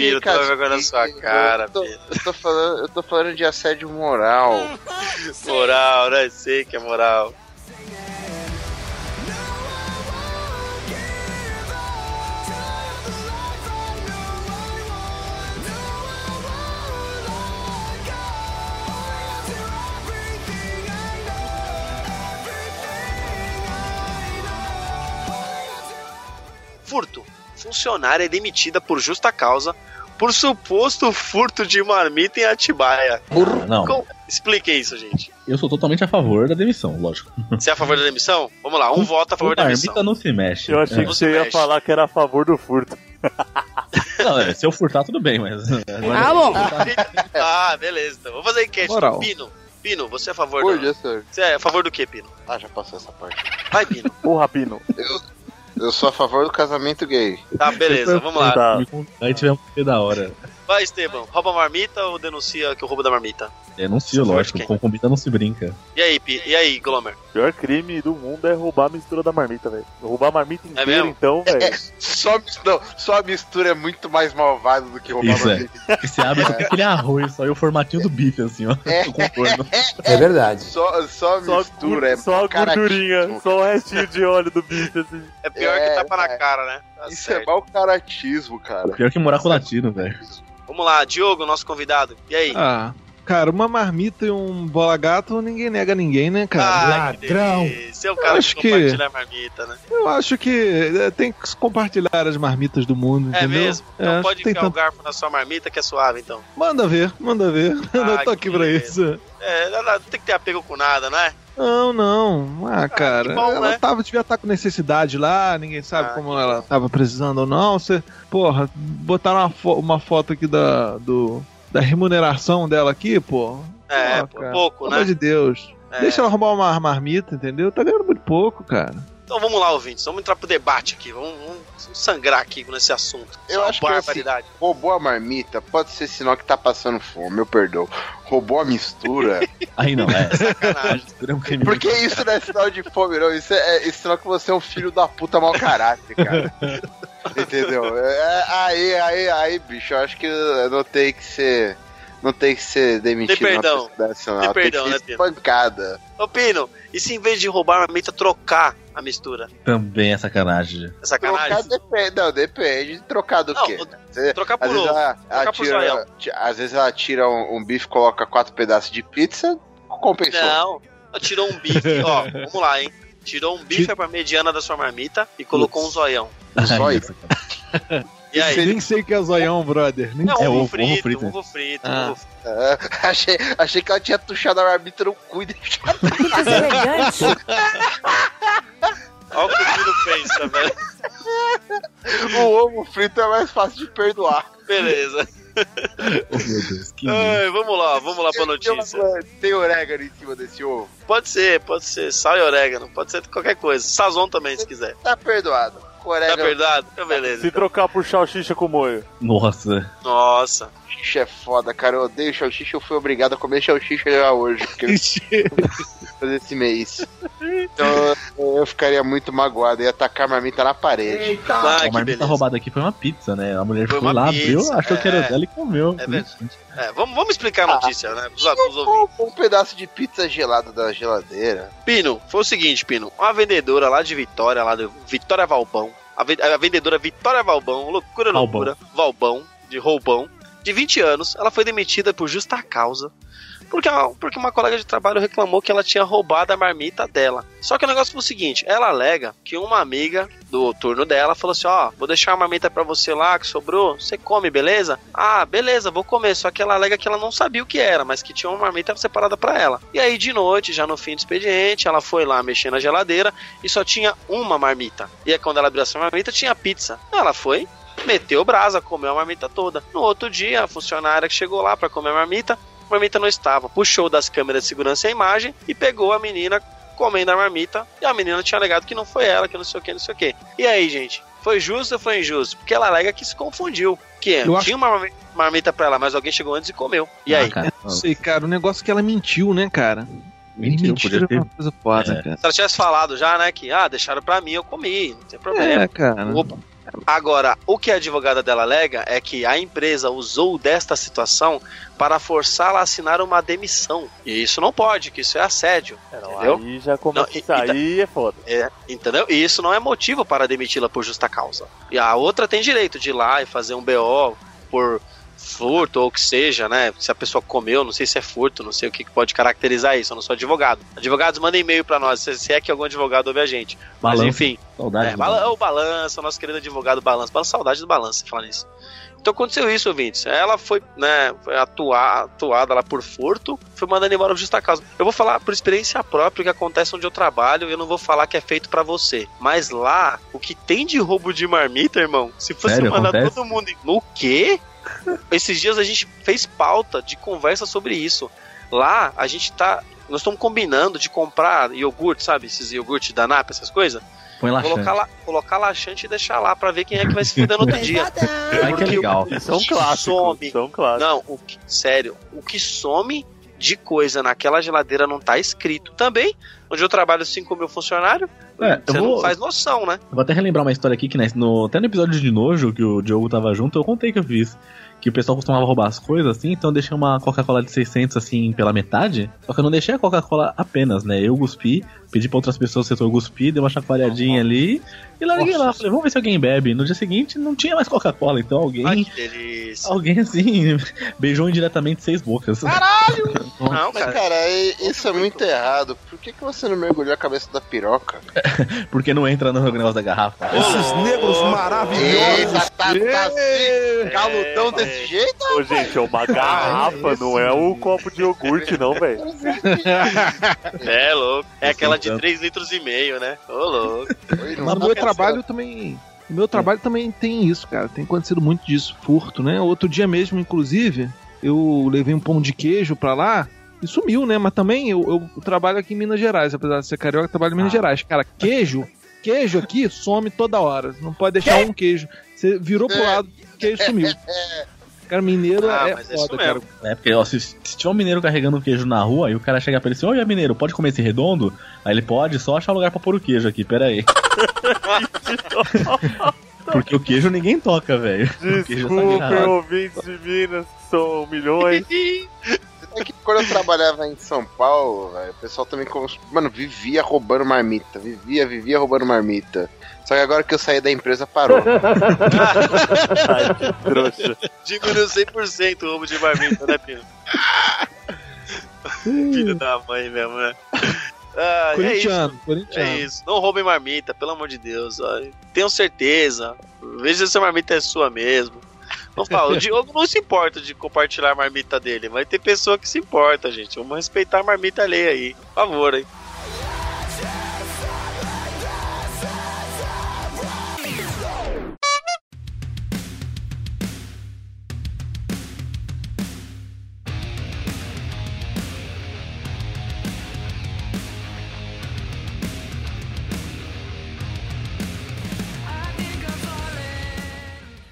Fica toma vergonha na sua cara, eu tô, Pino. eu tô falando, eu tô falando de assédio moral. Moral, né? Sei que é moral. Furto. Funcionária é demitida por justa causa por suposto furto de marmita em Atibaia. Ah, não, Com- Expliquem isso, gente. eu sou totalmente a favor da demissão, lógico. Você é a favor da demissão? Vamos lá, um voto a favor da demissão. marmita não se mexe. Eu achei É. que você ia mexe. falar que era a favor do furto. Não, é, se eu furtar, tudo bem, mas. Ah, bom. Ah, beleza. Então. Vou fazer enquete. Moral. Pino, Pino, você é a favor Oi, do... Jester. Você é a favor do que, Pino? Ah, já passou essa parte. Vai, Pino. Porra, Pino. Eu sou a favor do casamento gay. Tá, beleza, vamos lá. Tá. E tiver um da hora. Vai, Esteban. Rouba a marmita ou denuncia que o roubo da marmita? Denuncio, Você lógico. Com comida não se brinca. E aí, Pi? E aí, Glomer? O pior crime do mundo é roubar a mistura da marmita, velho. Roubar a marmita inteira, mesmo? então, velho. Só, mis- não, só a mistura é muito mais malvada do que roubar Isso é. marmita. Porque você abre só tem aquele arroz, só e o formatinho do bife, assim, ó. Contorno. É verdade. Só, só a Só, a mistura gur- é só a gordurinha, só o restinho de óleo do bife, assim. É pior É, que tapa na é. cara, né? Tá Isso certo. é mau caratismo, cara. Pior que morar com latino, velho. Vamos lá, Diogo, nosso convidado. E aí? Ah, cara, uma marmita e um bola gato ninguém nega ninguém, né, cara? Ai, que ladrão. delícia. É o cara Acho que compartilha a marmita, né? Eu acho que é, tem que compartilhar as marmitas do mundo, É entendeu? mesmo? É, Então acho pode que tem enfiar o tanto- garfo na sua marmita que é suave, então. Manda ver, manda ver. Eu não Ah, tô aqui pra beleza. isso. É, não, tem que ter apego com nada, né? Não, não. Ah, cara, que bom, ela né? tava, devia estar com necessidade lá, ninguém sabe Ah, como ela tava precisando ou não. Você, porra, botaram uma, fo- uma foto aqui da, do, da remuneração dela aqui, pô. É, Pô, pouco, Pelo né? amor de Deus. É. Deixa ela arrumar uma marmita, entendeu? Tá ganhando muito pouco, cara. Então vamos lá, ouvintes. Vamos entrar pro debate aqui. Vamos, vamos sangrar aqui nesse assunto. Eu acho que barbaridade. Roubou a marmita, pode ser sinal que tá passando fome, eu perdoo. Roubou a mistura. Aí não, é. Sacanagem. É um crime Porque isso não é sinal de fome, não. Isso é, é sinal que você é um filho da puta mau caráter, cara. Entendeu? É, aí, aí, aí, bicho, eu acho que não tem que ser. Não tem que ser demitido Tem perdão. Nacional. Tem Tem, perdão, que né, ser Pino? espancada. Ô, Pino, e se em vez de roubar a marmita, trocar a mistura? Também é sacanagem. É sacanagem? Trocar depende. Não, depende. Trocar do Não, quê? Você- trocar por ovo. ela, ela Trocar por tira, zoião. ti- às vezes ela tira um, um bife, coloca quatro pedaços de pizza, compensou. Não, tirou um bife, ó, vamos lá, hein? Tirou um bife pra mediana da sua marmita e colocou um zoião. Aí, isso. E aí? Nem sei o que é zoião, brother. Nem Não, É ovo, ovo, frito, ovo frito. ovo frito, Ah. ovo frito. É, achei, achei que ela tinha tuchado a marmita no cu e deixado. Deselegante. Olha o que o Pino pensa, velho. O ovo frito é mais fácil de perdoar. Beleza. Oh, meu Deus, que. Ai, vamos lá, vamos lá pra Tem notícia. uma- Tem orégano em cima desse ovo. Pode ser, pode ser sal e orégano, pode ser qualquer coisa. Sazon também, se quiser. Tá perdoado. Com Tá verdade? Então, beleza. Se trocar por salsicha com molho. Nossa. Nossa. salsicha é foda, cara. Eu odeio salsicha. Eu fui obrigado a comer salsicha já hoje. Porque eu fazer esse mês. Então eu ficaria muito magoado. Ia tacar a marmita na parede. Ah, a que marmita beleza. roubada aqui foi uma pizza, né? A mulher Foi ficou lá, pizza, abriu, achou que é. era dela e comeu. É verdade. É, vamos, vamos explicar a notícia, né? Pros, pros ouvintes. Um, um pedaço de pizza gelada da geladeira. Pino, foi o seguinte, Pino. Uma vendedora lá de Vitória, lá do Vitória Valbão. A, ve- a vendedora Vitória Valbão, loucura, Valbão. loucura. Valbão, de roubão. De 20 anos, ela foi demitida por justa causa. Porque, porque uma colega de trabalho reclamou que ela tinha roubado a marmita dela. Só que o negócio foi o seguinte: ela alega que uma amiga do turno dela falou assim: Ó, vou deixar a marmita pra você lá que sobrou, você come, beleza? Ah, beleza, vou comer. Só que ela alega que ela não sabia o que era, mas que tinha uma marmita separada pra ela. E aí, de noite, já no fim do expediente, ela foi lá mexer na geladeira e só tinha uma marmita. E aí, quando ela abriu essa marmita, tinha pizza. Ela foi. Meteu brasa, comeu a marmita toda. No outro dia, a funcionária que chegou lá pra comer a marmita, marmita não estava. Puxou das câmeras de segurança a imagem e pegou a menina comendo a marmita. E a menina tinha alegado que não foi ela, que não sei o que, não sei o que. E aí, gente? Foi justo ou foi injusto? Porque ela alega que se confundiu. Que Eu acho- tinha uma marmi- marmita pra ela, mas alguém chegou antes e comeu. E aí? Ah, cara, Não sei, cara. O negócio é que ela mentiu, né, cara? mentiu, Mentira podia é ter. uma coisa foda, É. cara. Se ela tivesse falado já, né, que ah, deixaram pra mim, eu comi, não tem problema. É, cara. Opa. Agora, o que a advogada dela alega é que a empresa usou desta situação para forçá-la a assinar uma demissão. E isso não pode, que isso é assédio. Entendeu? Aí já começa Não, isso aí é foda. É, entendeu? E isso não é motivo para demiti-la por justa causa. E a outra tem direito de ir lá e fazer um BO por furto ou o que seja, né? Se a pessoa comeu, não sei se é furto, não sei o que pode caracterizar isso, eu não sou advogado. Advogados, mandem e-mail para nós, se, é que algum advogado ouve a gente. Mas Balanço. enfim, Saudade. é, o balanço, o nosso querido advogado balanço. Balanço, saudade do balanço, falar nisso. Então aconteceu isso, ouvintes. Ela foi, né, foi atuar, atuada lá por furto, foi mandando embora por justa causa. Eu vou falar por experiência própria o que acontece onde eu trabalho, eu não vou falar que é feito pra você. Mas lá, o que tem de roubo de marmita, irmão, se fosse Sério? mandar Acontece? todo mundo. No quê? Esses dias a gente fez pauta de conversa sobre isso. Lá, a gente tá. Nós estamos combinando de comprar iogurte, sabe? Esses iogurtes da NAP, essas coisas. Põe laxante. Colocar, la, colocar laxante e deixar lá pra ver quem é que vai se fuder no outro dia. Ai, que legal. Isso é um Que clássico. some. Isso é um clássico. Não, o que, sério, o que some de coisa naquela geladeira não tá escrito. Também, onde eu trabalho 5 mil funcionários, É, você vou, não faz noção, né? vou até relembrar uma história aqui que né, no, até no episódio de Nojo, que o Diogo tava junto, eu contei que eu fiz. Que o pessoal costumava roubar as coisas assim, então eu deixei uma Coca-Cola de 600 assim pela metade. Só que eu não deixei a Coca-Cola apenas, né? Eu cuspi, pedi pra outras pessoas do setor cuspir, dei uma chacoalhadinha ali e larguei lá. Falei, vamos ver se alguém bebe. No dia seguinte não tinha mais Coca-Cola, então alguém. Ai, que delícia. Alguém assim beijou indiretamente seis bocas. Não, Mas, cara. cara, i- isso é muito errado. Por que, que você não mergulhou a cabeça da piroca? Porque não entra no negócio da garrafa. Esses negros maravilhosos. Eita, tá, tá assim, caludão desse jeito? Ô, gente, é uma garrafa, não é o copo de iogurte, não, velho. É louco. É aquela de Então. 3 litros e meio, né? Ô, louco. Mas tá no meu trabalho também. No meu trabalho também tem isso, cara. Tem acontecido muito disso, furto, né? Outro dia mesmo, inclusive, eu levei um pão de queijo pra lá e sumiu, né? Mas também eu, eu trabalho aqui em Minas Gerais, apesar de ser carioca, eu trabalho em Minas Gerais. Cara, queijo, queijo aqui some toda hora. Não pode deixar um queijo. Você virou pro lado, queijo sumiu. Cara, mineiro Ah, é mas é isso foda, cara. mesmo. É, porque ó, se, se tiver um mineiro carregando um queijo na rua e o cara chega pra ele assim, oi, mineiro, pode comer esse redondo? Aí ele pode, só achar lugar pra pôr o queijo aqui, pera aí. Porque o queijo ninguém toca, velho. O queijo é ouvintes de Minas, que são milhões. É que quando eu trabalhava em São Paulo, velho, o pessoal também, mano, vivia roubando marmita. Vivia, vivia roubando marmita. Só que agora que eu saí da empresa, parou. Ai, que trouxa. Diminuiu 100% o roubo de marmita, né, Pino? Filho da mãe mesmo, né? Ah, é isso. Corintiano, corintiano. É isso. Não roubem marmita, pelo amor de Deus. ó. Tenham certeza. Veja se a marmita é sua mesmo. Não fala, o Diogo não se importa de compartilhar a marmita dele, mas tem pessoa que se importa, gente. Vamos respeitar a marmita alheia aí. Por favor, hein?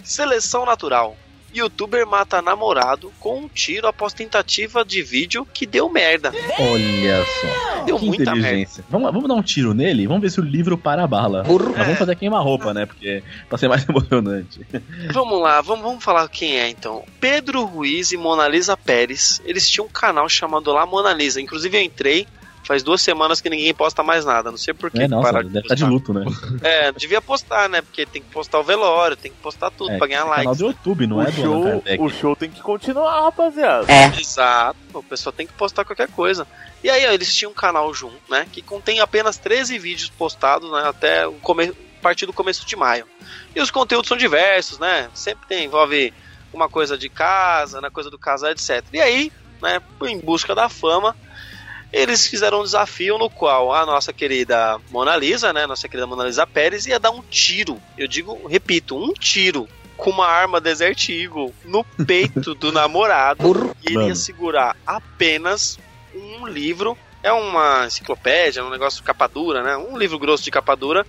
Seleção natural. Youtuber mata namorado com um tiro após tentativa de vídeo que deu merda. Olha só. Deu que muita inteligência. Vamos, lá, vamos dar um tiro nele? Vamos ver se o livro para a bala. Mas vamos fazer queima-roupa, né? Porque pra ser mais emocionante. Vamos lá, vamos, vamos falar quem é então. Pedro Ruiz e Mona Lisa Pérez. Eles tinham um canal chamado lá Mona Lisa. Inclusive eu entrei. Faz duas semanas que ninguém posta mais nada. Não sei por que É, nossa, pararam deve estar de postar. luto, né? É, devia postar, né? Porque tem que postar o velório, tem que postar tudo É, pra ganhar é canal likes. do YouTube, não o, é do show, o show tem que continuar, rapaziada. Exato, o pessoal tem que postar qualquer coisa. E aí, ó, eles tinham um canal junto, né? Que contém apenas 13 vídeos postados, né? Até o come... a partir do começo de maio. E os conteúdos são diversos, né? Sempre tem, envolve uma coisa de casa, né? Coisa do casal, etc. E aí, né? Em busca da fama, eles fizeram um desafio no qual a nossa querida Mona Lisa, né? Nossa querida Mona Lisa Pérez ia dar um tiro. Eu digo, repito, um tiro com uma arma Desert Eagle no peito do namorado e ele ia segurar apenas um livro. É uma enciclopédia, um negócio de capa dura, né? Um livro grosso de capa dura.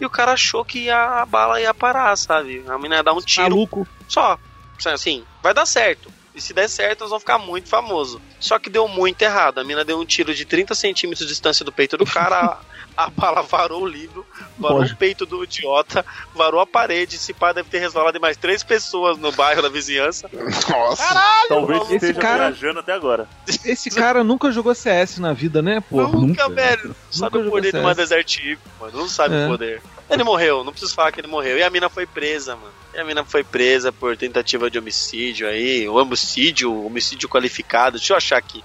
E o cara achou que a bala ia parar, sabe? A menina ia dar um tiro Maluco. só. Assim, vai dar certo. E se der certo, nós vamos ficar muito famoso. Só que deu muito errado. A mina deu um tiro de 30 centímetros de distância do peito do cara. A, a bala varou o livro, varou Pode. o peito do idiota, varou a parede. Esse pá deve ter resvalado em mais três pessoas no bairro da vizinhança. Nossa. Talvez esse esteja cara- viajando até agora. Esse cara nunca jogou CS na vida, né, pô? nunca, nunca, velho. Não sabe Nunca o poder de jogou uma CS. Desert Eagle, mano. Não sabe É. o poder. Ele morreu, não preciso falar que ele morreu. E a mina foi presa, mano. E a mina foi presa por tentativa de homicídio aí. O homicídio, homicídio qualificado. Deixa eu achar aqui.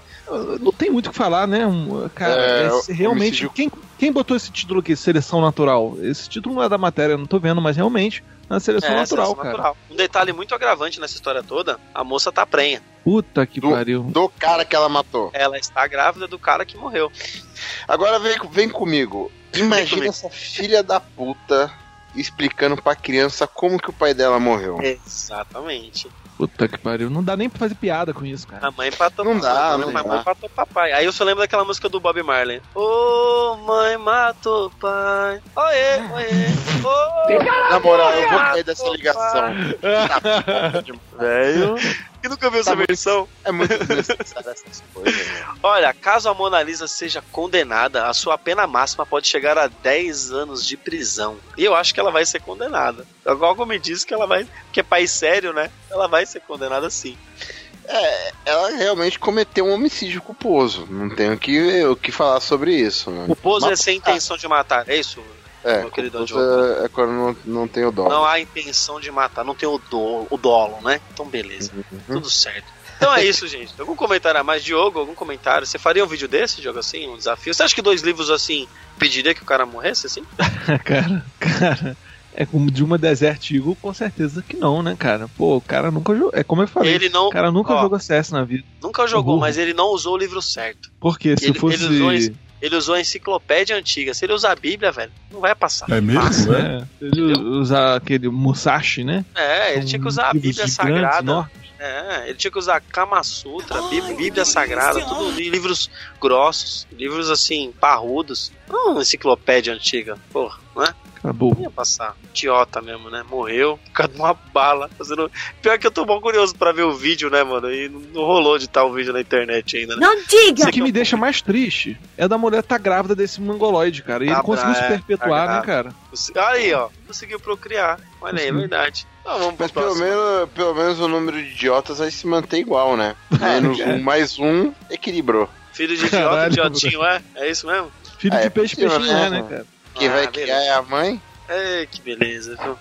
Não tem muito o que falar, né? Um, cara, É, realmente. homicídio- Quem, quem botou esse título aqui, seleção natural? Esse título não é da matéria, eu não tô vendo, mas realmente uma seleção É, natural, seleção cara. natural. Um detalhe muito agravante nessa história toda: a moça tá prenha. Puta que Do- pariu. Do cara que ela matou. Ela está grávida do cara que morreu. Agora vem, vem comigo. Imagina comigo. essa filha da puta explicando pra criança como que o pai dela morreu. Exatamente. Puta que pariu. Não dá nem pra fazer piada com isso, cara. A mãe empatou Não dá, a não mãe dá. empatou papai. Aí eu só lembro daquela música do Bob Marley. Ô, mãe matou pai. Oê, oê. Ô, Na moral, eu vou cair dessa ligação. Tá puta demais. Velho. E nunca viu essa Tá muito- versão? É muito essas coisas, velho. Olha, caso a Mona Lisa seja condenada, a sua pena máxima pode chegar a 10 anos de prisão. E eu acho que ela vai ser condenada. Algo me diz que ela vai. Que é país sério, né? Ela vai ser condenada sim. É, ela realmente cometeu um homicídio culposo. Não tenho o que, o que falar sobre isso. Né? O Pozo é Mas- sem intenção de matar, é isso? É, meu querido é, quando não, não tem o dó. Não há intenção de matar, não tem o, do, o dolo, né? Então beleza, Uhum. tudo certo. Então é isso, gente. Algum comentário a mais, Diogo? Algum comentário? Você faria um vídeo desse, Diogo, assim? Um desafio? Você acha que dois livros assim pediria que o cara morresse, assim? cara, cara. É como de uma Desert Eagle, com certeza que não, né, cara? Pô, o cara nunca jogou. É como eu falei. Ele não. O cara nunca ó, jogou CS na vida. Nunca jogou, Burro. mas ele não usou o livro certo. Porque se Ele- fosse. ele usou esse- Ele usou a enciclopédia antiga. Se ele usar a Bíblia, velho, não vai passar. É mesmo? Passa. É? É, se ele usar aquele Musashi, né? É, ele São tinha que usar a Bíblia Sagrada. enormes. É, ele tinha que usar Kama Sutra, Bí- Bíblia Sagrada, tudo em livros grossos, livros assim, parrudos. Não uma enciclopédia antiga, porra, não é? Acabou. Não ia passar. Idiota mesmo, né? Morreu, por causa de uma bala. Fazendo... Pior que eu tô bom curioso pra ver o vídeo, né, mano? E não rolou de tal vídeo na internet ainda, né? Não diga! O que me deixa mais triste é da mulher tá grávida desse mongoloide, cara. E Tá ele conseguiu bra- se é, perpetuar, tá né, cara? Aí, ó, conseguiu procriar. Olha aí, é verdade. Vamos pro Mas pelo menos, pelo menos o número de idiotas vai se manter igual, né? Menos um mais um equilibrou. Filho de idiota, Caralho, idiotinho, é? É isso mesmo? Filho É, de é peixe, peixinho né, é, né, cara? Quem Ah, vai beleza. criar é a mãe? É, que beleza, viu?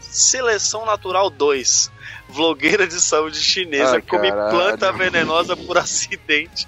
Seleção Natural 2. Vlogueira de saúde chinesa Ai, come caralho. planta venenosa por acidente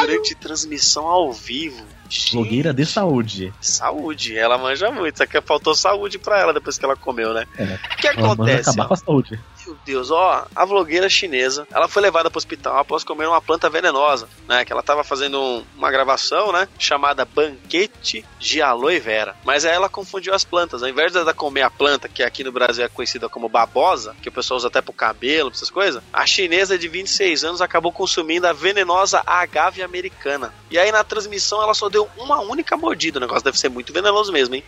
durante transmissão ao vivo. Gente, Blogueira de saúde. Saúde, ela manja muito. Só que faltou saúde pra ela depois que ela comeu, né? É. O que acontece? acabar ó? com a saúde. Meu Deus, ó, a vlogueira chinesa, ela foi levada pro hospital após comer uma planta venenosa, né? Que ela tava fazendo um- uma gravação, né? Chamada Banquete de Aloe Vera. Mas aí ela confundiu as plantas. Ao invés dela comer a planta, que aqui no Brasil é conhecida como babosa, que o pessoal usa até pro cabelo, essas coisas, a chinesa de 26 anos acabou consumindo a venenosa agave americana. E aí na transmissão ela só deu uma única mordida. O negócio deve ser muito venenoso mesmo, hein?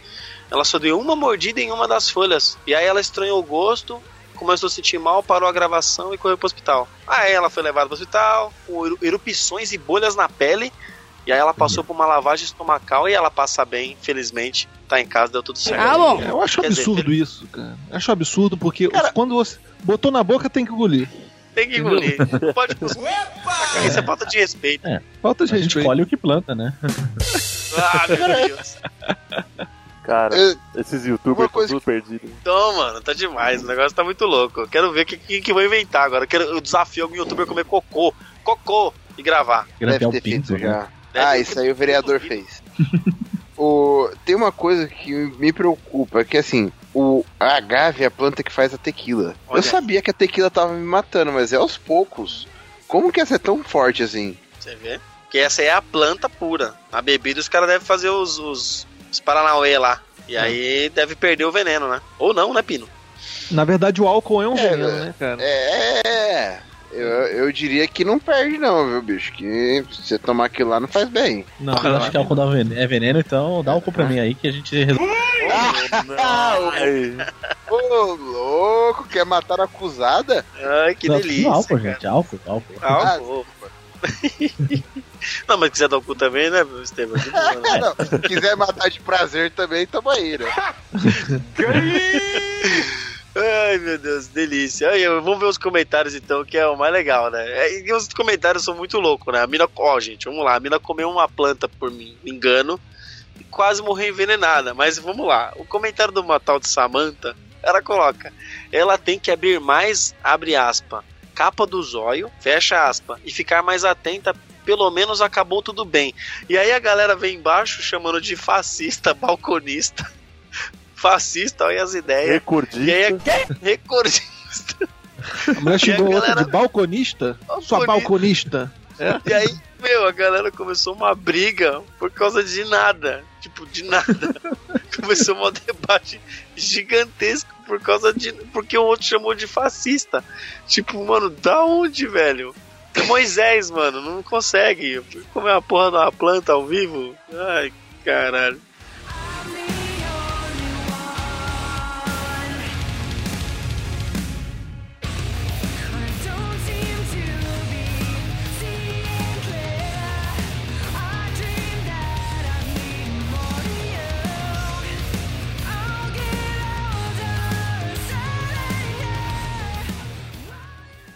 Ela só deu uma mordida em uma das folhas. E aí ela estranhou o gosto, começou a se sentir mal, parou a gravação e correu pro hospital. Aí ela foi levada pro hospital, com eru- erupções e bolhas na pele. E aí ela passou por uma lavagem estomacal e ela passa bem, felizmente. Tá em casa, deu tudo certo. Ah, bom. Eu acho Quer dizer, absurdo isso, cara. Eu acho absurdo porque quando você botou na boca tem que engolir. Tem que engolir. Pode cuspir. Isso é falta de respeito. Falta de A gente respeito. colhe o que planta, né? Ah, meu Deus. Cara, Eu- esses youtubers estão tudo perdidos. Então, mano, tá demais. O negócio tá muito louco. Eu quero ver o que, que, que vão inventar agora. Eu quero eu desafio algum youtuber a comer cocô. Cocô. E gravar. Deve ter pinto, feito né? já. Deve ah, isso aí o vereador fez. o, tem uma coisa que me preocupa, que assim, o a agave é a planta que faz a tequila. Olha. Eu sabia que a tequila tava me matando, mas é aos poucos. Como que essa é tão forte assim? Você vê? Que essa é a planta pura. A bebida os caras devem fazer os, os, os Paranauê lá. E aí deve perder o veneno, né? Ou não, né, Pino? Na verdade, o álcool é um É, veneno, é. né, cara? É. Eu, eu diria que não perde, não, viu, bicho? Que se você tomar aquilo lá não faz bem. Não, Eu acho que álcool dá veneno, é veneno, então dá álcool pra mim aí que a gente resolve. Ô, louco, quer matar a acusada? Ai, que não, delícia. álcool, cara. gente, álcool, álcool. Álcool. não, mas quiser dar o cu também, né, Estevam? Não. Se quiser matar de prazer também, tamo aí, né? Ai, meu Deus, delícia. Aí, vamos ver os comentários então, que é o mais legal, né? É, E os comentários são muito loucos, né? A mina, ó, gente, vamos lá. A mina comeu uma planta por me engano e quase morreu envenenada. Mas vamos lá. O comentário do uma tal de Samantha, ela coloca: ela tem que abrir mais, abre aspa, capa do zóio, fecha aspa, e ficar mais atenta. Pelo menos acabou tudo bem. E aí a galera vem embaixo chamando de fascista, balconista. fascista, olha as ideias. Recordista. E aí é recordista. A mulher xingou a galera- de balconista? Sua balconista. E aí, meu, a galera começou uma briga por causa de nada. Tipo, de nada. começou um debate gigantesco por causa de. Porque o outro chamou de fascista. Tipo, mano, da onde, velho? É Moisés, mano, não consegue comer uma porra de uma planta ao vivo. Ai, caralho.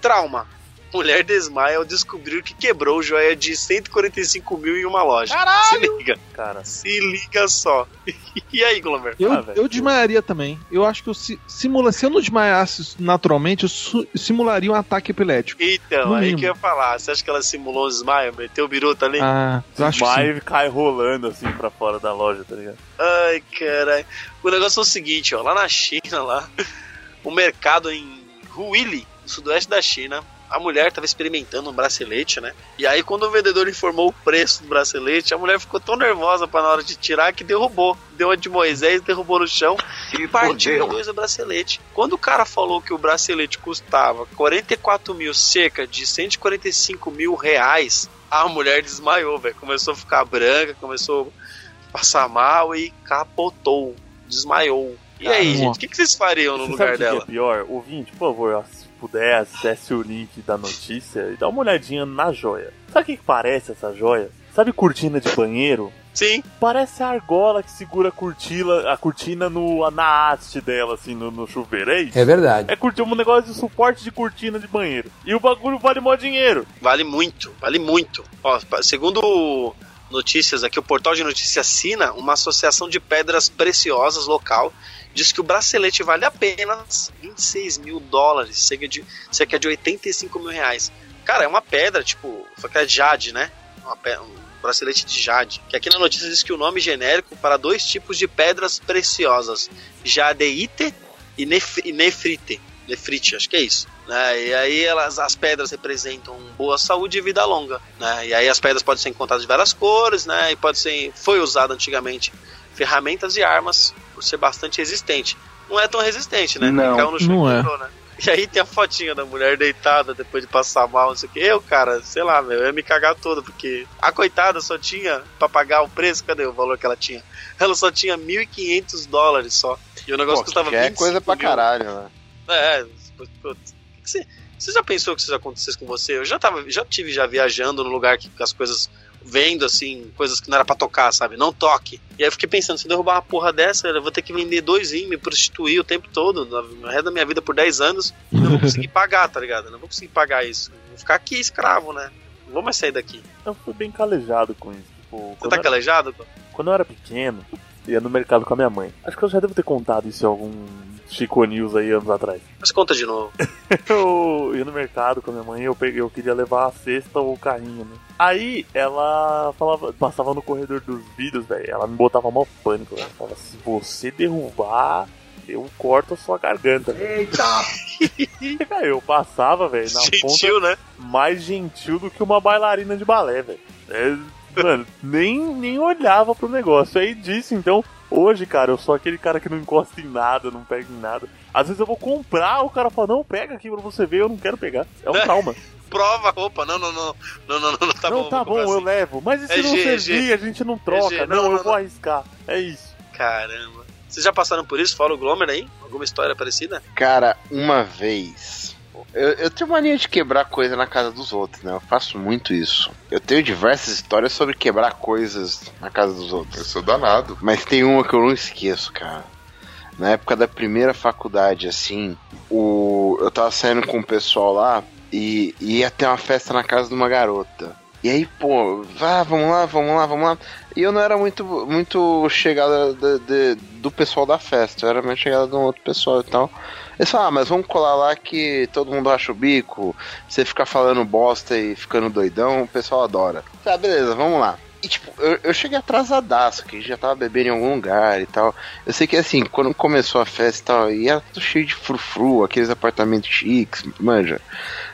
Trauma. Mulher desmaia ao descobrir que quebrou joia de 145 mil em uma loja. Se liga. Cara, Se liga só. E aí, Glomer? Eu, Ah, eu desmaiaria também. Eu acho que eu si, simula, se eu não desmaiasse naturalmente, eu su- simularia um ataque epilético. Então, No aí mínimo. que eu ia falar. Você acha que ela simulou um desmaio? Meteu o biruta ali? Ah, eu acho que sim. Desmaia e cai rolando assim pra fora da loja, tá ligado? Ai, caralho. O negócio é o seguinte, ó. Lá na China, lá, o mercado em Huili, no sudoeste da China, a mulher tava experimentando um bracelete, né? E aí, quando o vendedor informou o preço do bracelete, a mulher ficou tão nervosa pra na hora de tirar que derrubou. Deu a de Moisés, derrubou no chão e partiu em dois o bracelete. Quando o cara falou que o bracelete custava 44 mil, cerca de 145 mil reais, a mulher desmaiou, velho. Começou a ficar branca, começou a passar mal e capotou, desmaiou. E aí, Caramba. gente, o que, que vocês fariam no Você lugar que dela? que é pior? Ouvinte, por favor, puder, acesse o link da notícia e dá uma olhadinha na joia. Sabe o que, que parece essa joia? Sabe cortina de banheiro? Sim, Parece a argola que segura a cortina, a cortina no, na haste dela, assim, no, no chuveiro. É isso. É verdade. É curtir um negócio de suporte de cortina de banheiro. E o bagulho vale mó dinheiro. vale muito, vale muito. Ó, segundo notícias aqui, o portal de notícias Sina, uma associação de pedras preciosas local, diz que o bracelete vale apenas 26 mil dólares, cerca de, cerca de 85 mil reais. Cara, é uma pedra, tipo, foi que é jade, né? Uma pe- um bracelete de jade. Que aqui na notícia diz que o nome genérico para dois tipos de pedras preciosas, jadeite e, nef nefrite. Nefrite, acho que é isso. Né? E aí elas, as pedras representam boa saúde e vida longa. Né? E aí as pedras podem ser encontradas de várias cores, né? E pode ser. Foi usado antigamente ferramentas e armas por ser bastante resistente. Não é tão resistente, né? Não, Caiu no chão não e é. quebrou, né? E aí tem a fotinha da mulher deitada depois de passar mal, não sei o que. Eu, cara, sei lá, meu, eu ia me cagar todo, porque a coitada só tinha pra pagar o preço, cadê o valor que ela tinha? Ela só tinha 1.500 dólares só. E o negócio Pô, custava que é 25 coisa pra mil. caralho, né? É, putz, putz. você, você já pensou que isso acontecesse com você? Eu já tava, já tive já viajando no lugar que as coisas vendo assim, coisas que não era pra tocar, sabe? Não toque. E aí eu fiquei pensando, se eu derrubar uma porra dessa, eu vou ter que vender dois e me prostituir o tempo todo, no resto da minha vida por 10 anos, e não vou conseguir pagar, tá ligado? Não vou conseguir pagar isso. Vou ficar aqui escravo, né? Não vou mais sair daqui. Eu fui bem calejado com isso. Tipo, Você tá eu, calejado? quando eu era pequeno, ia no mercado com a minha mãe. Acho que eu já devo ter contado isso em algum Chico News aí anos atrás. Mas conta de novo. Eu ia no mercado com a minha mãe eu peguei, eu queria levar a cesta ou o carrinho, né? Aí ela falava, passava no corredor dos vidros, velho. Ela me botava mó pânico. Ela falava: se você derrubar, eu corto a sua garganta. Eita! Eu passava, velho, na ponta Gentil, né? mais gentil do que uma bailarina de balé, velho. É, mano, nem, nem olhava pro negócio. Aí disse, então, hoje, cara, eu sou aquele cara que não encosta em nada, não pega em nada. Às vezes eu vou comprar, o cara fala, não, pega aqui pra você ver, eu não quero pegar. É um trauma. Prova a roupa. Não, não, não. Não, não, não, não tá não, bom. tá vou bom, eu assim. levo. Mas e se É não G, servir, a gente não troca. G, não, não, eu não, vou não. arriscar. É isso. Caramba. Vocês já passaram por isso? Fala o Glomer aí? Alguma história parecida? Cara, uma vez. Eu, eu tenho mania de quebrar coisa na casa dos outros, né? Eu faço muito isso. Eu tenho diversas histórias sobre quebrar coisas na casa dos outros. Eu sou danado. Mas tem uma que eu não esqueço, cara. Na época da primeira faculdade, assim, o... eu tava saindo com o pessoal lá e e ia ter uma festa na casa de uma garota. E aí, pô, vá, vamos lá, vamos lá, vamos lá. E eu não era muito, muito chegada de- de- do pessoal da festa, eu era mais chegada de um outro pessoal e tal. Eles falaram, ah, mas vamos colar lá que todo mundo acha o bico, você ficar falando bosta e ficando doidão, o pessoal adora. Tá, beleza, vamos lá. E, tipo, eu, eu cheguei atrasadaço, que já tava bebendo em algum lugar e tal. Eu sei que, assim, quando começou a festa e tal, e era tudo cheio de frufru, aqueles apartamentos chiques, manja.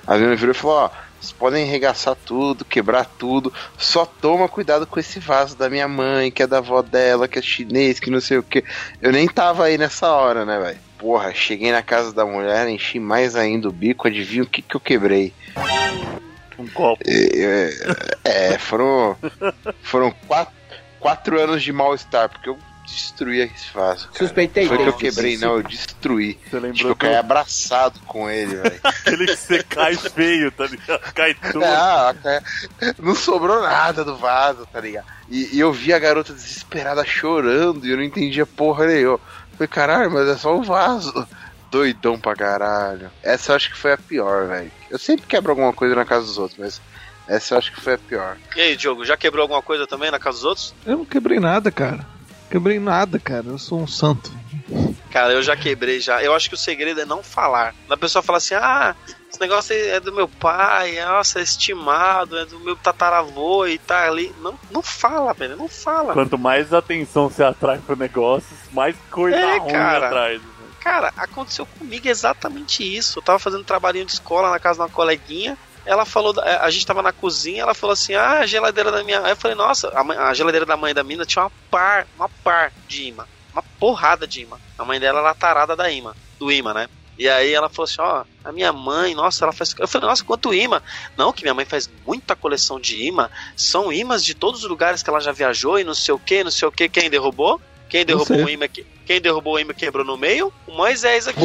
A minha virou e falou, ó, vocês podem arregaçar tudo, quebrar tudo, só toma cuidado com esse vaso da minha mãe, que é da avó dela, que é chinês, que não sei o que. Eu nem tava aí nessa hora, né, velho? Porra, cheguei na casa da mulher, enchi mais ainda o bico, adivinha o que que eu quebrei? Um copo. É, é, foram, foram quatro, quatro anos de mal-estar, porque eu destruí esse vaso. cara. Suspeitei Foi que eu quebrei, não, eu destruí. Você lembrou eu caí do- abraçado com ele, velho. aquele que você cai feio, tá ligado? Cai tudo. Cara, não sobrou nada do vaso, tá ligado? E, e eu vi a garota desesperada chorando e eu não entendia porra nenhuma. Falei, caralho, mas é só um vaso. Doidão pra caralho. Essa eu acho que foi a pior, velho. Eu sempre quebro alguma coisa na casa dos outros, mas essa eu acho que foi a pior. E aí, Diogo, já quebrou alguma coisa também na casa dos outros? Eu não quebrei nada, cara. Quebrei nada, cara. Eu sou um santo. Cara, eu já quebrei já. Eu acho que o segredo é não falar. A pessoa fala assim: ah, esse negócio é do meu pai, nossa, é estimado, é do meu tataravô e tá ali. Não, não fala, velho, não fala. Quanto mais atenção você atrai pro negócio, mais coisa É, ruim cara. atrás. Cara, aconteceu comigo exatamente isso. Eu tava fazendo trabalhinho de escola na casa de uma coleguinha. Ela falou, da- a gente tava na cozinha, ela falou assim: ah, a geladeira da minha. Aí eu falei, nossa, a, a geladeira da mãe da mina tinha uma par, uma par de imã. Uma porrada de imã. A mãe dela era tarada da imã, do imã, né? E aí ela falou assim, ó, a minha mãe, nossa, ela faz. Eu falei, nossa, quanto imã? Não, que minha mãe faz muita coleção de imã. São imãs de todos os lugares que ela já viajou e não sei o que, não sei o que. Quem derrubou? Quem derrubou o imã? Quem derrubou o imã quebrou no meio? O Moisés aqui.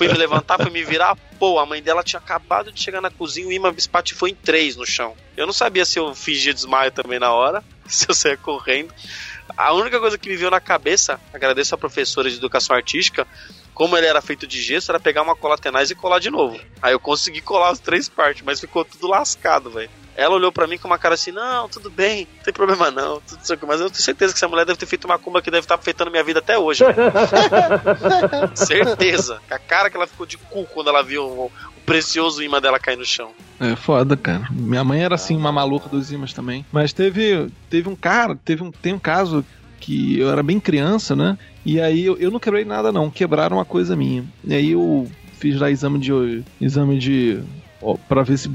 Fui me levantar, fui me virar. Pô, a mãe dela tinha acabado de chegar na cozinha, o imã espatifou em três no chão. Eu não sabia se eu fingia desmaio também na hora, se eu saía correndo. A única coisa que me veio na cabeça, agradeço a professora de educação artística, como ele era feito de gesso, era pegar uma cola tenaz e colar de novo. Aí eu consegui colar as três partes, mas ficou tudo lascado, velho. Ela olhou pra mim com uma cara assim, não, tudo bem, não tem problema não, tudo isso aqui. mas eu tenho certeza que essa mulher deve ter feito uma cumba que deve estar afetando minha vida até hoje, velho. certeza. A cara que ela ficou de cu quando ela viu o, o precioso imã dela cair no chão. É foda, cara. Minha mãe era assim, uma maluca dos imãs também. Mas teve, teve um cara, teve um, tem um caso que eu era bem criança, né? E aí eu, eu não quebrei nada, não. Quebraram uma coisa minha. E aí eu fiz lá exame de. exame de. Ó, pra ver se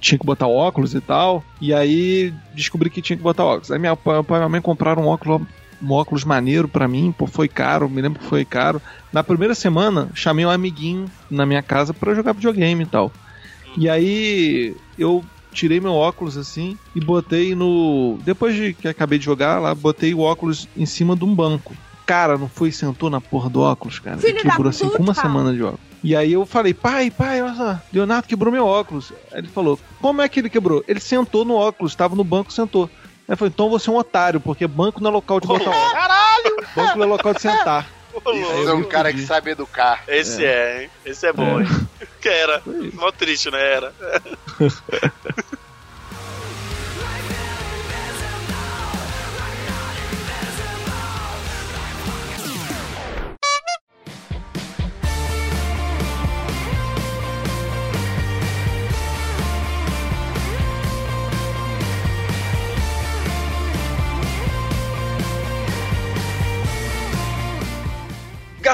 tinha que botar óculos e tal. E aí descobri que tinha que botar óculos. Aí minha pai e minha mãe compraram um óculos. Um óculos maneiro pra mim, pô, foi caro, me lembro que foi caro. Na primeira semana, chamei um amiguinho na minha casa pra jogar videogame e tal. E aí eu tirei meu óculos assim e botei no. Depois de que acabei de jogar lá, botei o óculos em cima de um banco. Cara, não foi e sentou na porra do óculos, cara. Filho E quebrou assim com uma semana de óculos. E aí eu falei, pai, pai, olha só, Leonardo quebrou meu óculos. Aí ele falou, como é que ele quebrou? Ele sentou no óculos, estava no banco, sentou. Aí eu falei, então você é um otário, porque banco não é local de botar óculos. Caralho! Banco não é local de sentar. Isso é um cara que sabe educar. Esse é, hein? Esse é bom, hein? Que era. Mó triste, né? Era.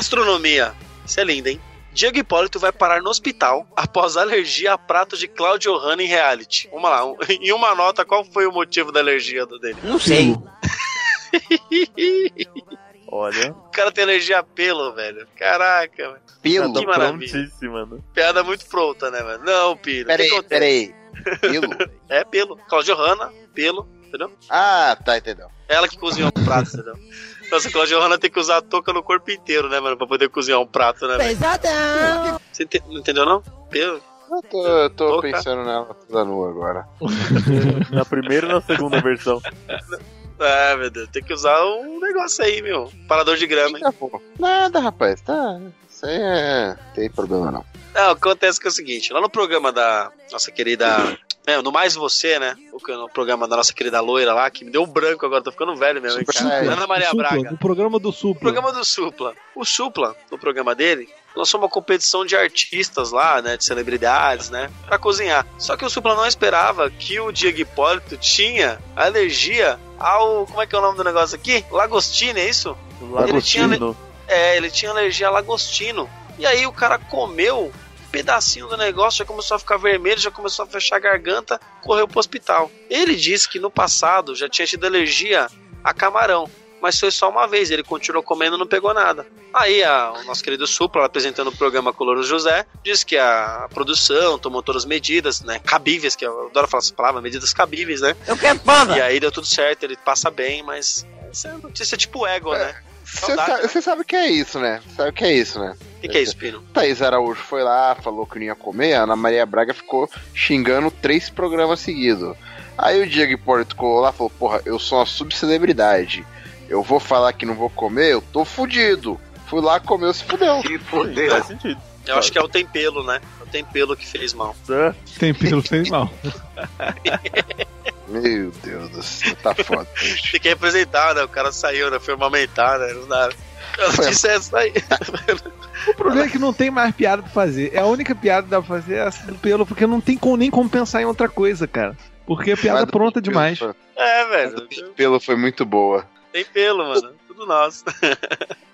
Gastronomia. Isso é lindo, hein? Diego Hipólito vai parar no hospital após alergia a prato de Claudio Hanna em reality. Vamos lá, um- em uma nota, qual foi o motivo da alergia do- dele? Não sei. Olha, O cara tem alergia a pelo, velho. Caraca, velho. Pelo? Que maravilha. prontíssima, né? Piada muito pronta, né, velho? Não, Piro. o que Peraí, peraí. Pelo? É pelo. Claudio Hanna, pelo, entendeu? Ah, tá, entendeu. Ela que cozinha um prato, entendeu? Nossa, a Claudio Hanna tem que usar a touca no corpo inteiro, né, mano? Pra poder cozinhar um prato, né? velho? Pesadão. Você ente- não entendeu, não? Pelo. Eu tô, eu tô pensando nela toda nua agora. Na primeira e na segunda versão. Ah, meu Deus, tem que usar um negócio aí, meu. Parador de grama, hein? Tá. Nada, rapaz, tá. Isso aí é. Tem problema não. Não, acontece que é o seguinte, lá no programa da nossa querida no Mais Você, né? O, programa da nossa querida loira lá, que me deu um branco agora, tô ficando velho mesmo, cara. Supla. Ana Maria Supla, Braga. No programa do Supla. O programa do Supla. O Supla, no programa dele, lançou uma competição de artistas lá, né? De celebridades, né? Pra cozinhar. Só que o Supla não esperava que o Diego Hipólito tinha alergia ao. Como é que é o nome do negócio aqui? Lagostino, é isso? Ele tinha, Lagostino. é, ele tinha alergia a lagostino. E aí o cara comeu pedacinho do negócio, já começou a ficar vermelho, já começou a fechar a garganta, correu pro hospital. Ele disse que no passado já tinha tido alergia a camarão. Mas foi só uma vez, ele continuou comendo e não pegou nada. Aí a- o nosso querido Supla, apresentando o programa com o Louro José, disse que a produção tomou todas as medidas, né? Cabíveis, que eu adoro falar essa palavra, medidas cabíveis, né? Eu quero banda! E aí deu tudo certo, ele passa bem, mas essa é notícia tipo ego, né? Você sabe, né? você sabe o que é isso, né? Sabe o que é isso, né? O que, que é isso, Pino? Thaís Araújo foi lá, falou que não ia comer, a Ana Maria Braga ficou xingando três programas seguidos. Aí o Diego Hipólito ficou lá e falou, porra, eu sou uma subcelebridade. Eu vou falar que não vou comer, eu tô fudido. Fui lá, comeu, se fudeu. Faz sentido. Eu acho que é o tempelo, né? É o tempelo que fez mal. É. Tem pelo, tem mal. Meu Deus do céu, tá foda. Tem que representar, né? O cara saiu, né? Foi amamentar, né? Não dá. A notícia é essa aí. O problema é que não tem mais piada pra fazer. É a única piada que dá pra fazer é essa do pelo, porque não tem como, nem como pensar em outra coisa, cara. Porque a piada Mas do pronta demais. foi- É, velho. pelo foi muito boa. Tem pelo, mano. Tudo nosso.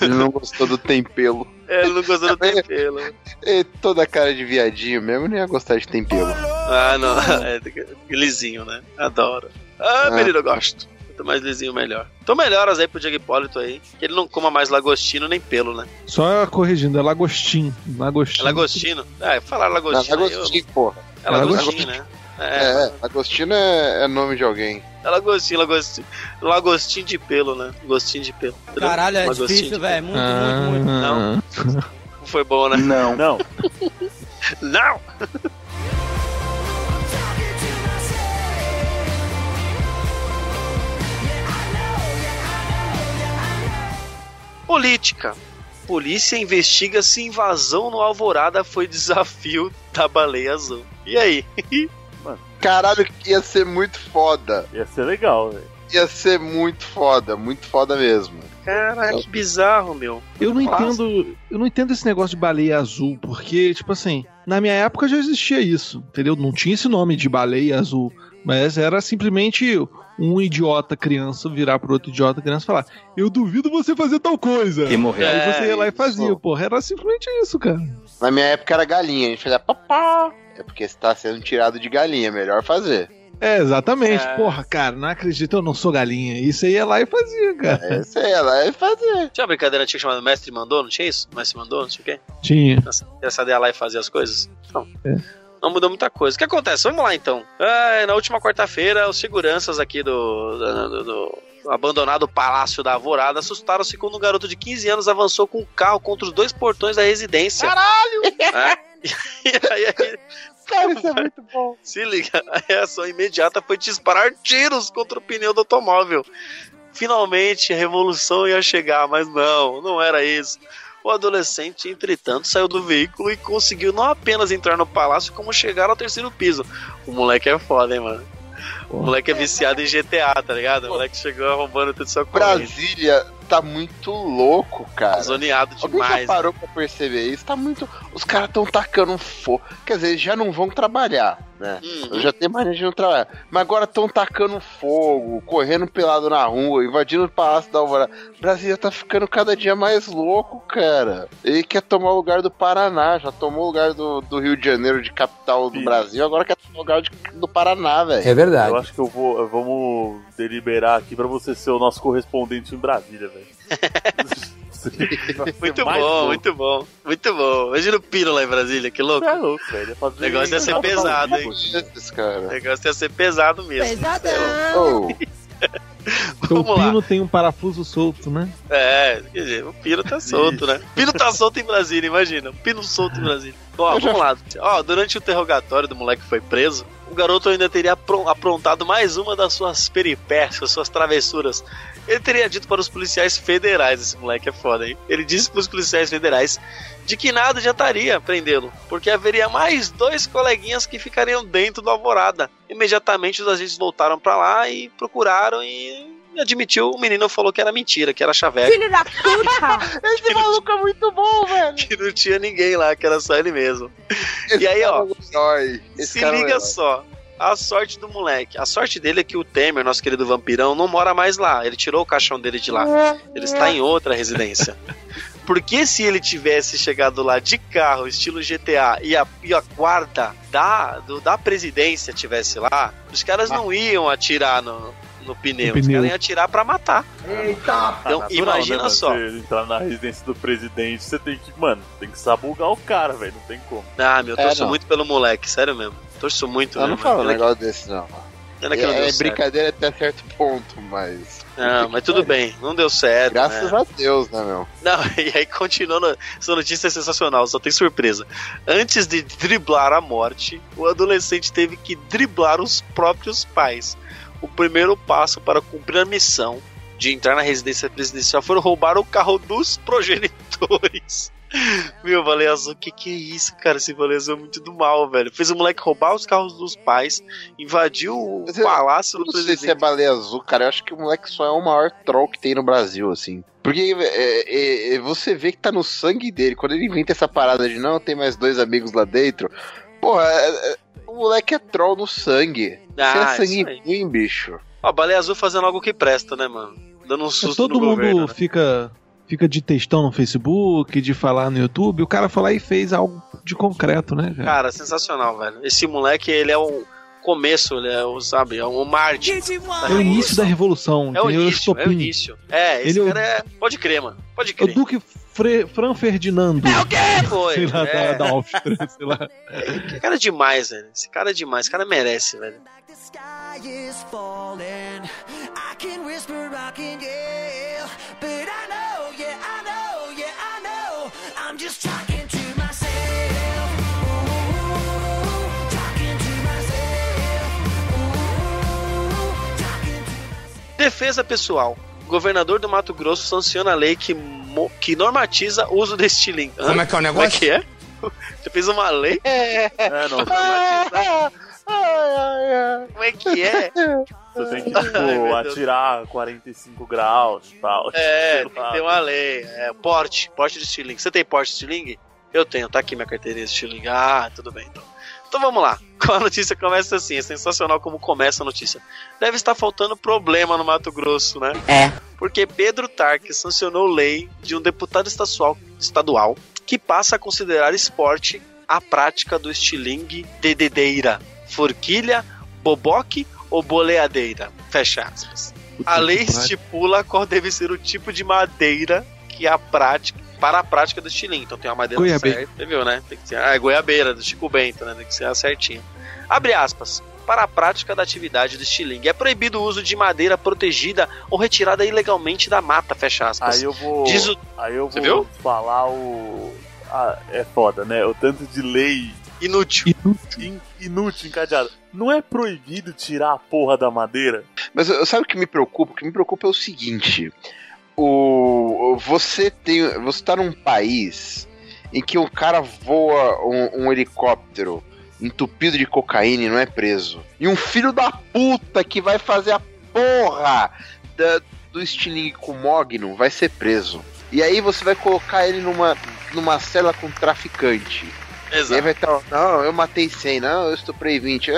Ele não gostou do tempelo. É, ele não gostou do tempelo. E toda cara de viadinho mesmo, nem ia gostar de tempelo. Ah, não. É, lisinho, né? Adoro. Ah, Ah. menino, eu gosto. Quanto mais lisinho, melhor. Então melhoras aí pro Diego Hipólito aí. Que ele não coma mais lagostino nem pelo, né? Só corrigindo, é lagostim. É Lagostim. lagostino. É, falar lagostino. aí, eu- Agostinho, porra. É lagostino, né? É, É, Agostinho é, é nome de alguém. é lagostinho, lagostinho. Lagostinho de pelo, né? Gostinho de pelo. Caralho, é Lagostinho difícil, de velho. Muito, Ah, muito, muito. Não. Foi bom, né? Não. Não, Não! Política. Polícia investiga se invasão no Alvorada foi desafio da baleia azul. E aí? Caralho, ia ser muito foda. ia ser legal, velho. Ia ser muito foda, muito foda mesmo. Caraca, que bizarro, meu. Eu não Nossa. entendo. Eu não entendo esse negócio de baleia azul, porque, tipo assim, na minha época já existia isso, entendeu? Não tinha esse nome de baleia azul. Mas era simplesmente um idiota criança virar pro outro idiota criança e falar: Eu duvido você fazer tal coisa. E morreu. Aí É, você ia lá e fazia, isso. porra. Era simplesmente isso, cara. Na minha época era galinha, a gente fazia papá. É porque você tá sendo tirado de galinha, melhor fazer. É, exatamente. É. Porra, cara, não acredito, eu não sou galinha. Isso aí ia lá e fazia, cara. É, sei ela ia fazer. Tinha uma brincadeira antiga chamada Mestre Mandou, não tinha isso? Mestre Mandou, não sei o quê? Tinha. Essa criançada ia lá e fazia as coisas? Não. É. Não mudou muita coisa. O que acontece? Vamos lá então. Ah, na última quarta-feira, os seguranças aqui do, do- do- do abandonado Palácio da Alvorada assustaram-se quando um garoto de 15 anos avançou com o carro contra os dois portões da residência. Caralho! E aí, aí, Cara, isso é muito bom. se liga, a reação imediata foi disparar tiros contra o pneu do automóvel. Finalmente a revolução ia chegar, mas não, não era isso. O adolescente, entretanto, saiu do veículo e conseguiu não apenas entrar no palácio, como chegar ao terceiro piso. O moleque é foda, hein, mano. O moleque é viciado em GTA, tá ligado? O moleque chegou arrombando tudo só correndo. Brasília tá muito louco, cara. Zoneado Alguém já demais. parou pra perceber isso? Tá muito. Os caras tão tacando fogo. Quer dizer, já não vão trabalhar, né? Uhum. Eu já tenho mania de não trabalhar. Mas agora tão tacando fogo, correndo pelado na rua, invadindo o Palácio da Alvorada. Brasília tá ficando cada dia mais louco, cara. Ele quer tomar o lugar do Paraná, já tomou o lugar do, do Rio de Janeiro de capital do Sim. Brasil, agora quer tomar o lugar de- do Paraná, velho. É verdade. Eu acho que eu vou. Vamos deliberar aqui pra você ser o nosso correspondente em Brasília, velho. Muito bom, louco. muito bom, muito bom. Imagina o Pino lá em Brasília, que louco. É louco, velho. O negócio ia ser pesado, hein? O negócio ia ser pesado mesmo. Oh, Então o vamos lá. pino tem um parafuso solto, né? É, quer dizer, o Pino tá solto, né? O Pino tá solto em Brasília, imagina. O Pino solto em Brasília. Bom, ó, vamos lá. Ó, durante o interrogatório do moleque que foi preso, o garoto ainda teria apron- aprontado mais uma das suas peripécias, suas travessuras. Ele teria dito para os policiais federais, esse moleque é foda, hein? Ele disse para os policiais federais de que nada adiantaria prendê-lo, porque haveria mais dois coleguinhas que ficariam dentro do Alvorada. Imediatamente os agentes voltaram para lá e procuraram e admitiu, o menino falou que era mentira, que era chaveco. Filho da puta! Esse maluco é muito bom, velho. que não tinha ninguém lá, que era só ele mesmo. E aí, ó, é. Esse Se é liga herói. só. A sorte do moleque. A sorte dele é que o Temer, nosso querido vampirão, não mora mais lá. Ele tirou o caixão dele de lá. Ele está em outra residência. Porque se ele tivesse chegado lá de carro, estilo GTA, e a, e a guarda da, do- da presidência tivesse lá, os caras não iam atirar no, no pneu. No Os caras iam atirar pra matar. Ah, Então, natural, imagina né, só. Você entrar na residência do presidente, você tem que, mano, tem que sabugar o cara, velho. Não tem como. Ah, meu, eu É, torço não. muito pelo moleque, sério mesmo. Torço muito Eu não mesmo. falo um Pena que- negócio desse, não. pena que não deu É, é certo. brincadeira até certo ponto, mas. Não, mas tudo bem, não deu certo. Graças né? a Deus, né, meu? Não, e aí continuando, essa notícia é sensacional, só tem surpresa. Antes de driblar a morte, o adolescente teve que driblar os próprios pais. O primeiro passo para cumprir a missão de entrar na residência presidencial foi roubar o carro dos progenitores. Meu, Baleia Azul, que que é isso, cara? Esse Baleia Azul é muito do mal, velho. Fez o moleque roubar os carros dos pais, invadiu o eu- palácio do não sei se é presidente. baleia azul, cara. Eu acho que o moleque só é o maior troll que tem no Brasil, assim. Porque é, é, é, você vê que tá no sangue dele. Quando ele inventa essa parada de não, tem mais dois amigos lá dentro. Porra, é- é- o moleque é troll no sangue. Ah, Você é ruim, bicho. Ó, Baleia Azul fazendo algo que presta, né, mano? Dando um susto Todo no mundo governo, né? fica fica de textão no Facebook, de falar no YouTube. O cara foi lá e fez algo de concreto, né, cara? Cara, sensacional, velho. Esse moleque, ele é o começo, ele é o, sabe, é o Marte. É o início da revolução, É o início, é o início. É, esse Ele é cara é... Pode crer, mano. Pode É o crer. Duque Fre- Fran Ferdinando. É o quê? Foi. Sei lá, é. da, da Áustria, sei lá. Esse cara é demais, velho. Esse cara é demais. Esse cara merece, velho. The sky is falling. I can whisper, I can yell. But I know, yeah, I know, yeah, I know. I'm just talking to myself. Ooh, talking to myself. Ooh, talking to Defesa pessoal. O governador do Mato Grosso sanciona a lei que, mo- que normatiza o uso desse estilingue. Como é que é o Como é negócio? que é? Você fez uma lei? É, não, Normatizar. Como é que é? você tem que, Ai, tipo, Deus. atirar 45 graus e tal. É, tem uma lei. É, porte, porte de estilingue. Você tem porte de estilingue? Eu tenho, tá aqui minha carteirinha de estilingue. Ah, tudo bem, então. Então vamos lá. A notícia começa assim, é sensacional como começa a notícia. Deve estar faltando problema no Mato Grosso, né? É. Porque Pedro Tarque sancionou lei de um deputado estadual, estadual que passa a considerar esporte a prática do estilingue dededeira, forquilha, boboque ou boleadeira. Fecha aspas. A lei estipula qual deve ser o tipo de madeira que a prática para a prática do estilingue. Então tem uma madeira Goiabeira. certa, você viu, né? Tem que ser ah, é goiabeira do Chico Bento, né? Tem que ser a certinha. Abre aspas. Para a prática da atividade do estilingue, é proibido o uso de madeira protegida ou retirada ilegalmente da mata, fecha aspas. Aí eu vou. Diz o- Aí eu Você vou viu? falar o. Ah, é foda, né? O tanto de lei Inútil. in- inútil encadeada. Não é proibido tirar a porra da madeira? Mas sabe o que me preocupa? O que me preocupa é o seguinte: o, você tem. Você tá num país em que um cara voa um, um helicóptero entupido de cocaína e não é preso. E um filho da puta que vai fazer a porra da- do estilingue com mogno vai ser preso. E aí você vai colocar ele numa, numa cela com traficante. E aí Exato. vai estar, não, eu matei 100, não, eu estuprei 20, ah,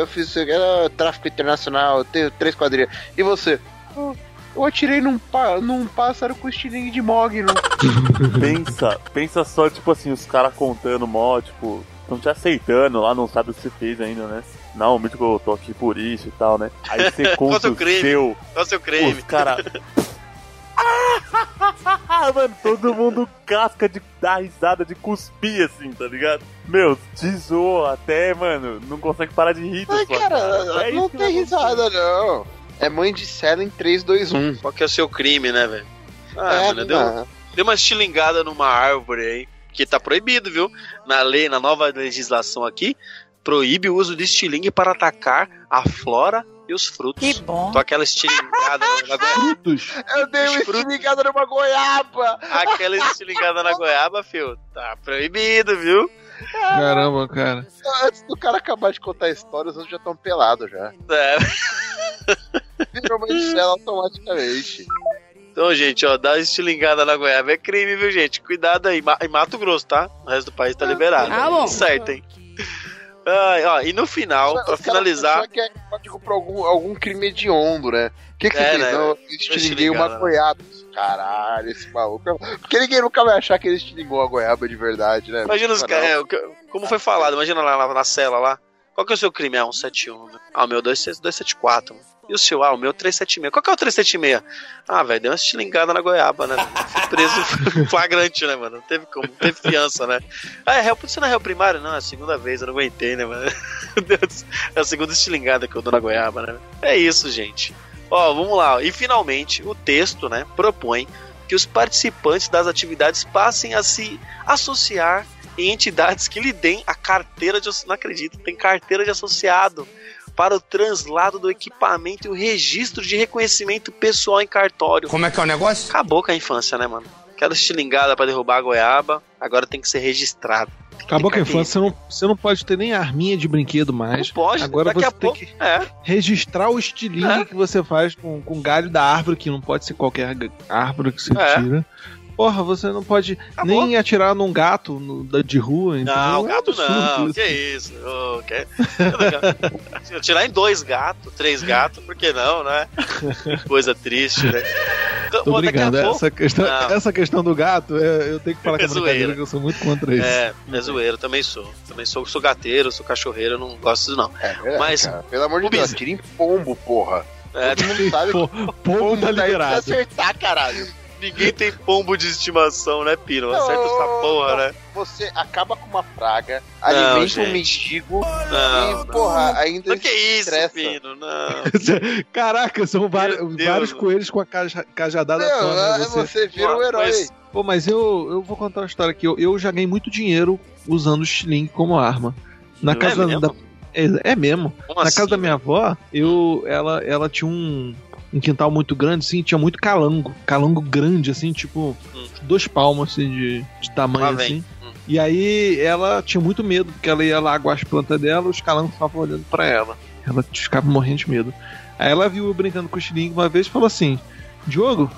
eu fiz ah, tráfico internacional, eu tenho três quadrilhas. E você? "Ah, eu atirei num, pá- num pássaro com estilingue de mogno. Pensa, pensa só, tipo assim, os caras contando mó, tipo, estão te aceitando lá, não sabe o que você fez ainda, né? Não, muito que eu tô aqui por isso e tal, né? Aí você conta seu o crime? seu, Qual é o seu crime? os caras... Mano, todo mundo casca de dar risada, de cuspir, assim, tá ligado? Meu, te zoa até, mano, não consegue parar de rir. Ai, sua cara, É não tem risada, não. É mãe de Cela em 3, 2, 1. Qual que é o seu crime, né, velho? Ah, é, mano, deu, não. deu uma estilingada numa árvore aí, que tá proibido, viu? Na lei, na nova legislação aqui, proíbe o uso de estilingue para atacar a flora e os frutos. Que bom. Então aquela estilingada na goiaba, Frutos. Eu dei uma Fruto. estilingada numa goiaba. aquela estilingada na goiaba, fio, tá proibido, viu? Caramba, cara. Antes do cara acabar de contar a história, os outros já estão pelados já. É. Virou Cela automaticamente. Então, gente, ó, dar estilingada na goiaba é crime, viu, gente? Cuidado aí. Em Mato Grosso, tá? O resto do país tá liberado. Ah, bom. Certo, hein? Ó, e no final, pra Os finalizar, pensam que é código pra algum, algum crime hediondo, né? O que, que É, né? Não, eu estiliguei uma Estilingada. goiaba. Caralho, esse maluco. é- Porque ninguém nunca vai achar que ele estilingou a goiaba de verdade, né? imagina os caras. é, como foi falado, imagina lá na, na cela lá. Qual que é o seu crime? Ah, 171. Né? Ah, o meu 26 274. E o seu? Ah, o meu 376. Qual que é o 376? Ah, velho, deu uma estilingada na goiaba, né? Fui preso flagrante, né, mano? Não teve como, não teve fiança, né? Ah, é réu, você não é réu primário? Não, é a segunda vez, eu não aguentei, né, mano? É a segunda estilingada que eu dou na goiaba, né? É isso, gente. Ó, vamos lá. E finalmente, o texto, né, propõe que os participantes das atividades passem a se associar em entidades que lhe deem a carteira de não acredito, tem carteira de associado para o translado do equipamento e o registro de reconhecimento pessoal em cartório. Como é que é o negócio? Acabou com a infância, né, mano? Aquela estilingada pra derrubar a goiaba, agora tem que ser registrado. Acabou com a infância, você não, você não pode ter nem arminha de brinquedo mais. Não pode, Agora daqui você a tem pouco. que É, registrar o estilingue É. que você faz com, com galho da árvore, que não pode ser qualquer árvore que você É. tira. Porra, você não pode Acabou. nem atirar num gato no- de rua. entendeu? Não, É gato absurdo não. isso. Que isso? Ô, que... Se eu tirar em dois gatos, três gatos, por que não, né? Que coisa triste, né? Então, Tô brincando, pouco- essa questão, Não. essa questão do gato, é- eu tenho que falar que É é brincadeira, zoeira. que eu sou muito contra isso. É, é zoeiro, também sou. Também sou, sou gateiro, sou cachorreiro, eu não gosto disso não. É verdade, Mas- cara. Pelo amor de Deus, tira em pombo, porra. É, Todo mundo sabe que Pô, pombo tá liberado. acertar, caralho. Ninguém tem pombo de estimação, né, Pino? Acerta essa porra, né? Você acaba com uma praga, Não, alimenta um mendigo Não, e, não. porra, ainda Não, que isso, estressa. Pino? Não. Caraca, são vários, Deus, vários coelhos com a caja- cajadada Não, só, né? é, Você- você vira um herói. Mas- Pô, mas eu, eu vou contar uma história aqui. Eu, eu já ganhei muito dinheiro usando o estilingue como arma. Na É casa mesmo? da. É, é mesmo. Como Na assim? casa da minha avó, eu, ela, ela tinha um, um quintal muito grande, assim, tinha muito calango. Calango grande, assim, tipo, Hum. dois palmos, assim, de, de tamanho, assim. Hum. E aí ela tinha muito medo, porque ela ia lá aguar as plantas dela, os calangos ficavam olhando pra ela. Ela ficava morrendo de medo. Aí ela viu eu brincando com o estilingue uma vez e falou assim: Diogo,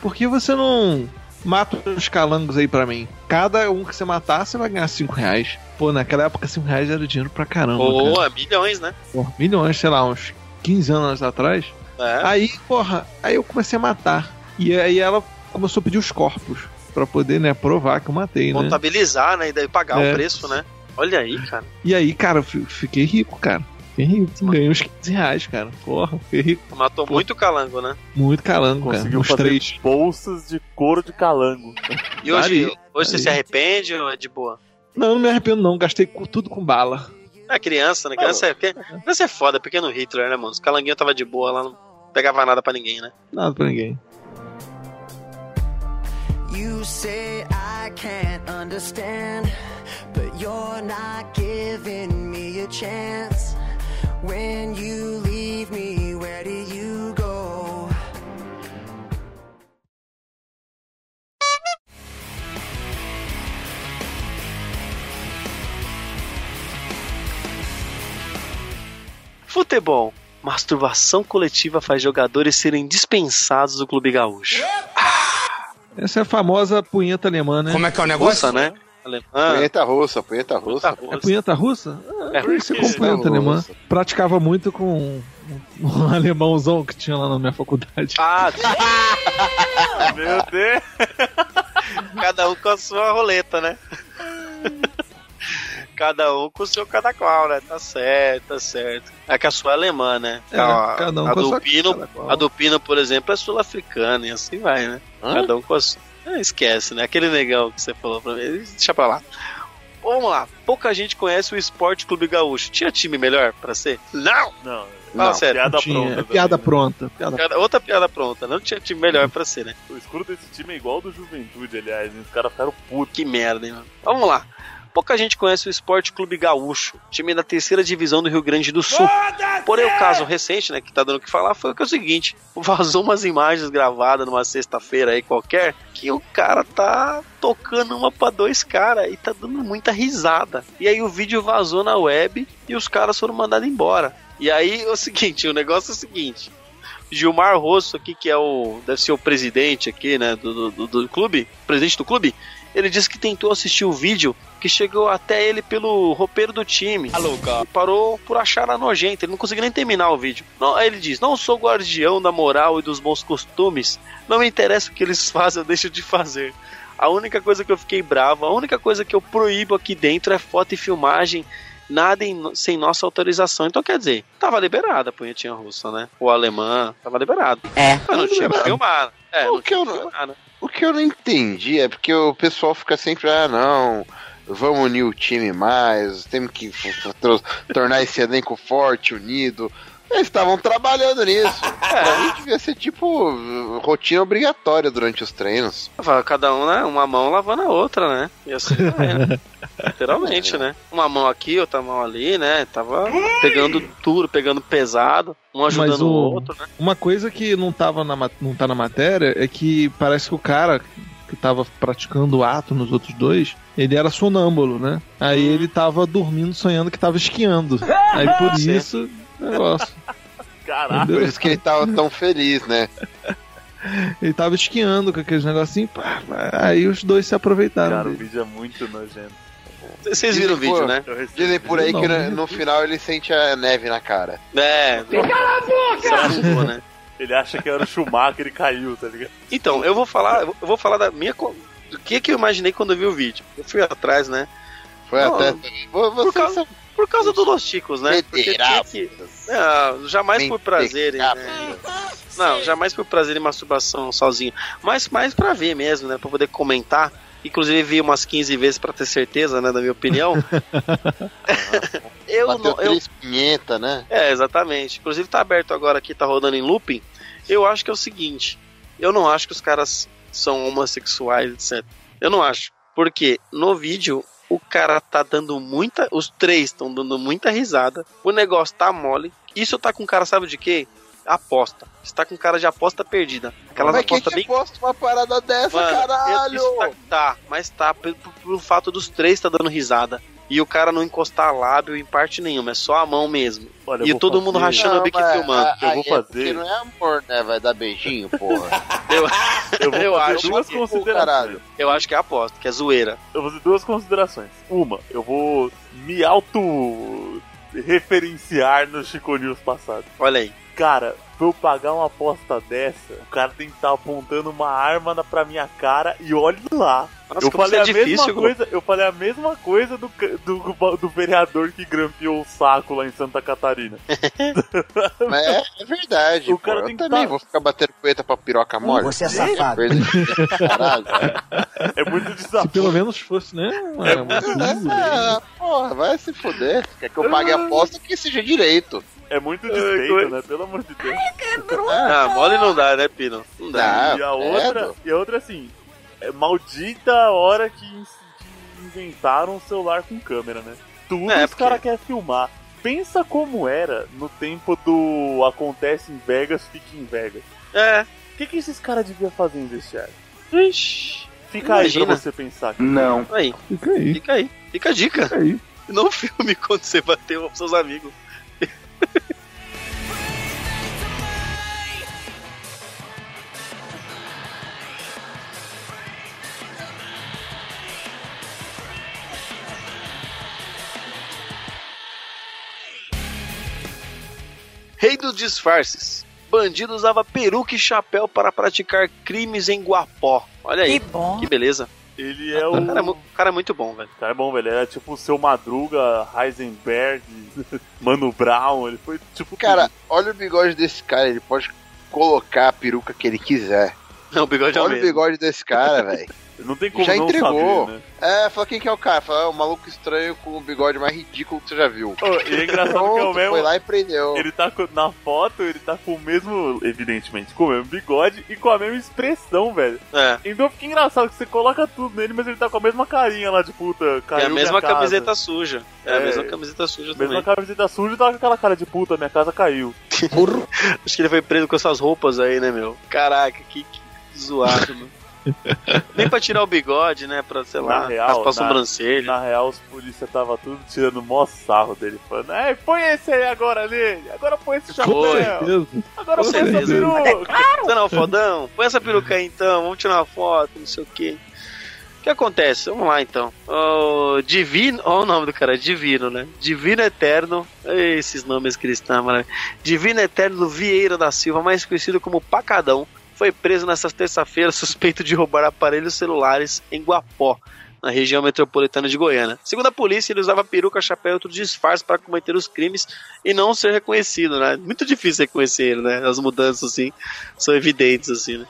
por que você não mata uns calangos aí pra mim? Cada um que você matar, você vai ganhar 5 reais. Pô, naquela época 5 reais era dinheiro pra caramba. cara. Boa, milhões, né? Pô, milhões, sei lá, uns 15 anos atrás. É. Aí, porra, aí eu comecei a matar. E aí ela começou a pedir os corpos. Pra poder, né, provar que eu matei, né? Contabilizar, né? E daí pagar É. o preço, né? Olha aí, cara. E aí, cara, eu fi- fiquei rico, cara. Fiquei rico. Ganhei uns 15 reais, cara. Porra, fiquei rico. Matou muito calango, né? Muito calango, cara. Conseguiu Uns fazer três. bolsas de couro de calango. E hoje, Daria, hoje você se arrepende ou é de boa? Não, não me arrependo, não. Gastei tudo com bala. É criança, né? Criança é, criança é foda, pequeno Hitler, né, mano? Os calanguinhos tava de boa lá, não pegava nada pra ninguém, né? Nada pra ninguém. You say I can't understand, but you're not giving me a chance. When you leave me, where do you go? Futebol. Masturbação coletiva faz jogadores serem dispensados do clube gaúcho. Essa é a famosa punheta alemã, né? Como é que é o negócio? Russa, né? Alemã. Punheta russa, punheta russa. É russa. punheta russa? É, Ah, isso é porque- com punheta Russa. alemã. Praticava muito com um, um alemãozão que tinha lá na minha faculdade. Ah, Meu Deus! cada um com a sua roleta, né? Cada um com o seu cada qual, né? Tá certo, tá certo. É que a sua é alemã, né? É, a, cada um a com a do sua Pino, a do Pino, por exemplo, é sul-africana e assim vai, né? Hã? Cada um com a sua. Ah, esquece, né? Aquele negão que você falou pra mim. Deixa pra lá. Vamos lá. Pouca gente conhece o Esporte Clube Gaúcho. Tinha time melhor pra ser? Não! Não, Fala Não, sério. Piada Tinha, pronta. é piada também, né? pronta. Piada Piada- outra piada pronta. Não tinha time melhor pra ser, né? O escuro desse time é igual ao do Juventude, aliás. Os caras ficaram putos. Que merda, hein, mano. Vamos lá. Pouca gente conhece o Esporte Clube Gaúcho, time da terceira divisão do Rio Grande do Sul. Porém, o caso recente, né, que tá dando o que falar, foi o que é o seguinte: vazou umas imagens gravadas numa sexta-feira aí qualquer, que o cara tá tocando uma pra dois caras e tá dando muita risada. E aí o vídeo vazou na web e os caras foram mandados embora. E aí é o seguinte: o negócio é o seguinte. Gilmar Rosso aqui, que é o. deve ser o presidente aqui, né? Do, do, do clube, presidente do clube, ele disse que tentou assistir o vídeo que chegou até ele pelo roupeiro do time. E parou por achar a nojenta, ele não conseguiu nem terminar o vídeo. Não, aí ele diz: Não sou guardião da moral e dos bons costumes, não me interessa o que eles fazem, eu deixo de fazer. A única coisa que eu fiquei bravo, a única coisa que eu proíbo aqui dentro é foto e filmagem, nada em- sem nossa autorização. Então quer dizer, tava liberada a punhetinha russa, né? O alemã, tava liberado. É. Mas não tinha liberado. filmar. É, O que eu não- né? O que eu não entendi é porque o pessoal fica sempre, ah, não, vamos unir o time mais, temos que tornar esse elenco forte, unido. Eles estavam trabalhando nisso. Mim devia ser tipo rotina obrigatória durante os treinos. Cada um, né? Uma mão lavando a outra, né? E assim vai, né? Literalmente, né? Uma mão aqui, outra mão ali, né? Tava pegando duro, pegando pesado, um ajudando o o- outro, né? Uma coisa que não, tava na, não tá na matéria é que parece que o cara que tava praticando o ato nos outros dois, ele era sonâmbulo, né? Aí ele tava dormindo, sonhando que tava esquiando. Aí por isso, negócio. Caralho. Por isso que ele tava tão feliz, né? Ele tava esquiando com aqueles negocinhos, pá, pá, aí os dois se aproveitaram. Cara, o dele. vídeo é muito nojento. Vocês viram o vídeo, né? Dizem por aí Não, que no, no final ele sente a neve na cara. É. Cala a boca! né? Ele acha que era o Schumacher e caiu, tá ligado? Então, eu vou falar, eu vou falar da minha. Do que que eu imaginei quando eu vi o vídeo. Eu fui atrás, né? Foi Não, até. Vo- por Vocês causa- Por causa dos Los Chicos, né? Porque tinha que. Não, jamais por prazer, né? Não, jamais por prazer e masturbação sozinho. Mas mais pra ver mesmo, né? Pra poder comentar. Inclusive vi umas 15 vezes pra ter certeza, né? Da minha opinião. eu Bateu não. Eu, três pinheta, né? é, exatamente. Inclusive tá aberto agora aqui, tá rodando em looping. Eu acho que é o seguinte. Eu não acho que os caras são homossexuais, etc. Eu não acho. Porque no vídeo o cara tá dando muita. Os três estão dando muita risada. O negócio tá mole. Isso tá com cara, sabe de quê? Aposta. Está com cara de aposta perdida. Aquelas Mas quem apostas te bem. posta uma parada dessa, Mano, caralho? tá, tá, mas tá, pelo, pelo fato dos três tá dando risada. E o cara não encostar lábio em parte nenhuma, é só a mão mesmo. Olha, E todo mundo fazer- rachando o bico e filmando. a- Eu vou é fazer. porque não é amor, né? Vai dar beijinho, porra. Eu, Eu vou eu fazer acho duas que- considerações. caralho. eu acho que é aposta, que é zoeira. Eu vou fazer duas considerações. Uma, eu vou me auto referenciar no Chico News passado. Olha aí. Cara, pra eu pagar uma aposta dessa, o cara tem que estar apontando uma arma na, pra minha cara e olhe lá. Nossa, eu falei isso a é difícil, mesma coisa, eu falei a mesma coisa do, do, do vereador que grampeou o saco lá em Santa Catarina. Mas é, é verdade. O pô. cara eu tem que também tá- vou ficar batendo poeta pra piroca mole. Você é safado. Caralho. É muito Se desafio. pelo menos fosse, né? É coisa, Ah, porra, vai se fuder. Quer que eu pague a aposta que seja direito. É muito despeito, né? Pelo amor de Deus. Ah, mole não dá, né, Pino? Não dá. E a outra, credo. e a outra assim, é maldita a hora que, que inventaram um celular com câmera, né? Tudo É, os porque- caras querem filmar. Pensa como era no tempo do acontece em Vegas, fica em Vegas. É. O que, que esses caras deviam fazer em vestiário? Ixi. Fica aí Imagina. pra você pensar. Não. Aí, Fica aí, fica aí. Fica a dica. fica aí. Não filme quando você bateu com seus amigos. Rei dos disfarces. Bandido usava peruca e chapéu para praticar crimes em Guapó. Olha aí, Que bom. que beleza. Ele é o. O cara é, o cara é muito bom, velho. O cara é bom, velho. Ele é tipo o seu Madruga, Heisenberg, Mano Brown. Ele foi tipo. Cara, olha o bigode desse cara. Ele pode colocar a peruca que ele quiser. Não, o bigode é o Olha o bigode desse cara, velho. Não tem como Já não entregou. saber, né? É, fala quem que é o cara. Fala, é o maluco estranho com o bigode mais ridículo que você já viu. Ô, e é engraçado que é o Pronto, mesmo. foi lá e prendeu. Ele tá com- na foto, ele tá com o mesmo, evidentemente, com o mesmo bigode e com a mesma expressão, velho. É. Então fica engraçado que você coloca tudo nele, mas ele tá com a mesma carinha lá de puta. É Caiu a mesma minha casa. camiseta suja. É, a É. mesma camiseta suja Mesma também. camiseta suja e tá com aquela cara de puta, minha casa caiu. Acho que ele foi preso com essas roupas aí, né, meu? Caraca, que, que zoado, mano. Nem pra tirar o bigode, né? Pra, sei Na lá, real, raspar a na- sobrancelha. Na real, os polícia tava tudo tirando mó sarro dele, falando, é, põe esse aí agora nele, agora põe esse chapéu, agora Com põe essa peruca. Você não, fodão? Põe essa peruca aí então, vamos tirar uma foto, não sei o que. O que acontece? Vamos lá então. O Divino. Olha o nome do cara, Divino, né? Divino Eterno. Esses nomes cristãos, maravilha. Divino Eterno Vieira da Silva, mais conhecido como Pacadão, foi preso nesta terça-feira suspeito de roubar aparelhos celulares em Guapó. Na região metropolitana de Goiânia. Segundo a polícia, ele usava peruca, chapéu e outro disfarce para cometer os crimes e não ser reconhecido, né? Muito difícil reconhecer ele, né? As mudanças, assim, são evidentes, assim, né?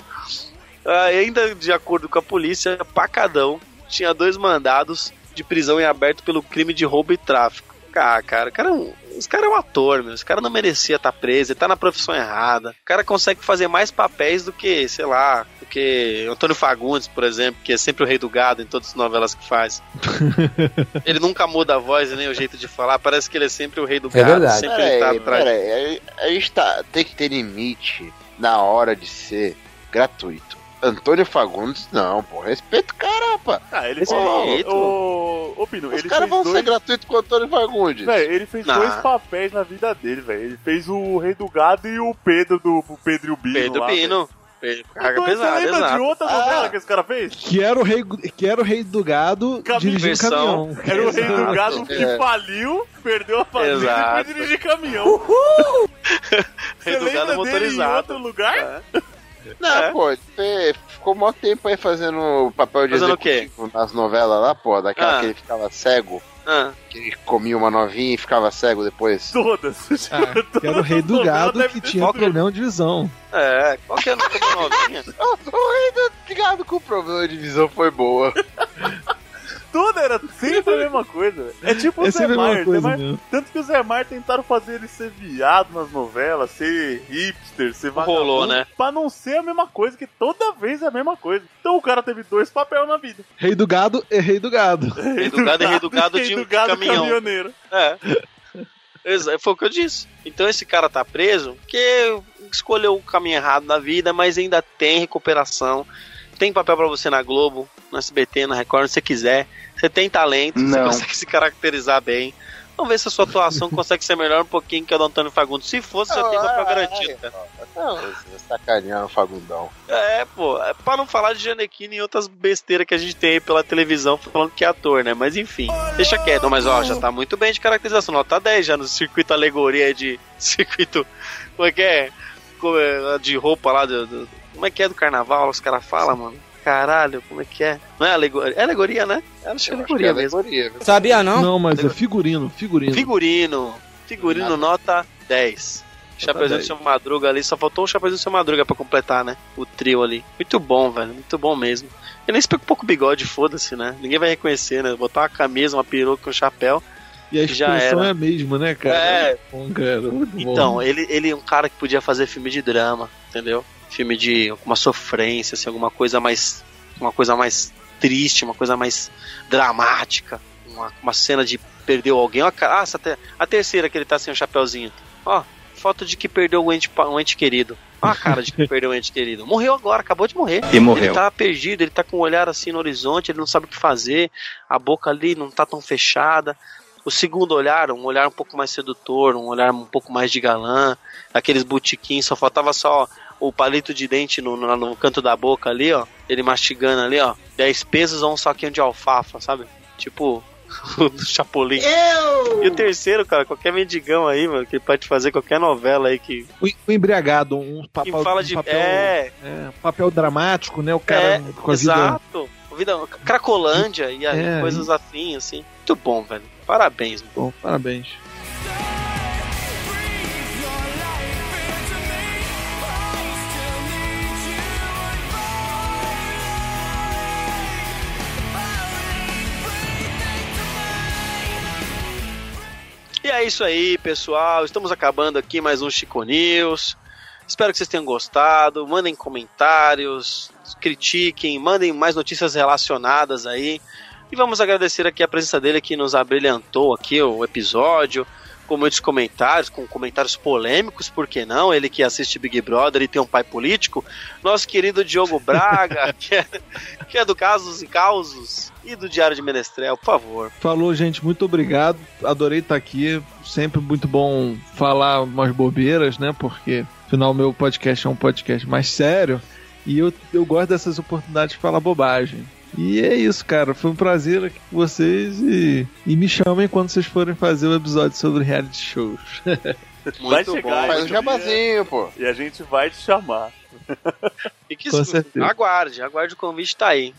Ah, ainda de acordo com a polícia, Pacadão tinha dois mandados de prisão em aberto pelo crime de roubo e tráfico. Ah, cara, o cara é um, esse cara é um ator, meu. Esse cara não merecia estar preso, ele tá na profissão errada. O cara consegue fazer mais papéis do que, sei lá, do que Antônio Fagundes, por exemplo, que é sempre o rei do gado em todas as novelas que faz. ele nunca muda a voz e nem o jeito de falar, parece que ele é sempre o rei do É gado. verdade. Sempre ele tá Peraí, atrás. peraí. A, a gente tá, tem que ter limite na hora de ser gratuito. Antônio Fagundes, não, pô. Respeita o cara, pá. Ah, ele Respeito. fez. Ô, ô, Pino, Os ele caras vão dois. ser gratuitos com o Antônio Fagundes. Velho, ele fez Não. dois papéis na vida dele, velho. Ele fez o Rei do Gado e o Pedro do o Pedro e o Bino. Pedro lá. Pedro, velho. carga Então, pesada, Você lembra de exato. outra Ah. novela que esse cara fez? Que era o rei, que era o rei do gado Caminho- dirigindo caminhão. Era o Rei do. Gado que É. faliu, perdeu a família e foi dirigir caminhão. Rei do lembra gado dele em motorizado. outro lugar? É. Não, É. pô, ele ficou mó tempo aí fazendo papel de Fazendo o quê? executivo nas novelas lá, pô, daquela Ah. que ele ficava cego, Ah, que ele comia uma novinha e ficava cego depois. Todas. Ah, que era o rei do Todas gado que tinha problema de visão. é, qual que é o nome da novinha? o rei do gado com problema de visão foi boa. Tudo era sempre a mesma coisa. É tipo o É Zé coisa Zé mesmo. Tanto que o Zé Maier tentaram fazer ele ser viado nas novelas, ser hipster, ser vagabundo. Rolou, né? Pra não ser a mesma coisa, que toda vez é a mesma coisa. Então o cara teve dois papéis na vida. Rei do gado e rei do gado. Rei do gado e rei do gado Rei de do gado caminhão. caminhoneiro. É. Foi o que eu disse. Então esse cara tá preso porque escolheu o caminho errado na vida, mas ainda tem recuperação. Tem papel pra você na Globo, no SBT, na Record, se você quiser. Você tem talento, você Não. consegue se caracterizar bem. Vamos ver se a sua atuação consegue ser melhor um pouquinho que a do Antônio Fagundes. Se fosse, já tem papel garantido, cara. Não, você sacaneando o Fagundão. É, pô, é pra não falar de Janequine e outras besteiras que a gente tem aí pela televisão falando que é ator, né? Mas enfim, deixa quieto. Não, mas ó, já tá muito bem de caracterização. Nota 10 já no circuito alegoria de. Circuito. Como é que é? Como é, De roupa lá do. do- como é que é do carnaval? Os caras falam, mano. Caralho, como é que é? Não é alegoria? É alegoria, né? Eu acho que é Eu acho que alegoria é mesmo. alegoria? Sabia não? Não, mas é figurino, figurino. Figurino. Figurino Nada. nota 10. Chapeuzinho do 10. seu Madruga ali, só faltou o Chapeuzinho do seu Madruga pra completar, né? O trio ali. Muito bom, velho, muito bom mesmo. Ele nem se preocupou com o bigode, foda-se, né? Ninguém vai reconhecer, né? Botar uma camisa, uma peruca, um chapéu. E a expressão é a mesma, né, cara? É. Bom, cara, muito bom. Então, ele, ele é um cara que podia fazer filme de drama, entendeu? Filme de alguma sofrência, assim, alguma coisa mais. Uma coisa mais triste, uma coisa mais dramática. Uma, uma cena de perdeu alguém. Ó, ah, essa te- a terceira que ele tá sem o chapéuzinho. Ó, foto de que perdeu um ente, um ente querido. Ó a cara de que perdeu um ente querido. Morreu agora, acabou de morrer. E Ele tá perdido, ele tá com o olhar assim no horizonte, ele não sabe o que fazer, a boca ali não tá tão fechada. O segundo olhar, um olhar um pouco mais sedutor, um olhar um pouco mais de galã, aqueles botiquins, só faltava só o palito de dente no, no, no canto da boca ali, ó, ele mastigando ali, ó, 10 pesos ou um saquinho de alfafa, sabe? Tipo, do Chapolin. E o terceiro, cara, qualquer mendigão aí, mano, que pode fazer qualquer novela aí que, O, o embriagado, um que papel, fala um de. papel, é, é, papel dramático, né? O cara É, com a vida. Exato. Vida, Cracolândia e aí, É, coisas afins, assim. Muito bom, velho. Parabéns, mano. Bom, parabéns. É isso aí, pessoal. Estamos acabando aqui mais um Chico News. Espero que vocês tenham gostado. Mandem comentários, critiquem, mandem mais notícias relacionadas aí. E vamos agradecer aqui a presença dele que nos abrilhantou aqui o episódio, com muitos comentários, com comentários polêmicos, por que não? Ele que assiste Big Brother e tem um pai político. Nosso querido Diogo Braga, que, é, que é do Casos e Causos e do Diário de Menestrel, por favor. Falou, gente, muito obrigado. Adorei estar aqui. Sempre muito bom falar umas bobeiras, né? Porque, afinal, meu podcast é um podcast mais sério. E eu, eu gosto dessas oportunidades de falar bobagem. E é isso, cara. Foi um prazer aqui com vocês e, e me chamem quando vocês forem fazer o episódio sobre reality shows. Muito vai bom. chegar, Faz um jabazinho, pô. E a gente vai te chamar. Fique Com certeza. Aguarde, aguarde o convite, tá aí.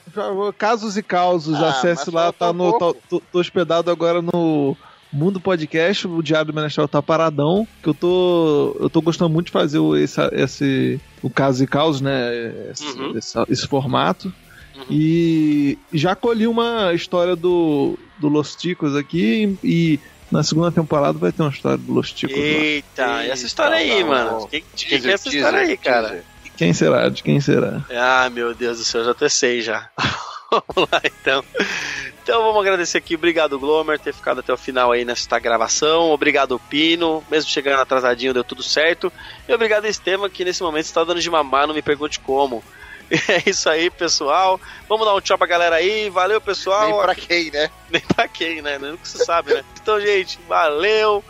Casos e causos, Ah, acesse lá, tá um no. Tá, tô, tô hospedado agora no Mundo Podcast, o Diário do Menestral tá paradão, que eu tô. Eu tô gostando muito de fazer o, esse, esse o Casos e Causos, né? Esse, Uhum. esse, esse formato. Uhum. E já colhi uma história do, do Los Ticos aqui e na segunda temporada vai ter uma história do Los Ticos lá. Eita, e essa história aí, não, mano? não. De quem, de quem que é Teaser, essa história aí, teaser, cara? teaser. Quem será? De quem será? Ah, meu Deus do céu, já até sei já. vamos lá, então. Então vamos agradecer aqui, obrigado Glomer ter ficado até o final aí nesta gravação, obrigado Pino, mesmo chegando atrasadinho deu tudo certo, e obrigado Estevam que nesse momento está dando de mamar, não me pergunte como. É isso aí, pessoal. Vamos dar um tchau pra galera aí. Valeu, pessoal. Nem pra quem, né? Nem pra quem, né? Nunca se sabe, né? Então, gente, valeu.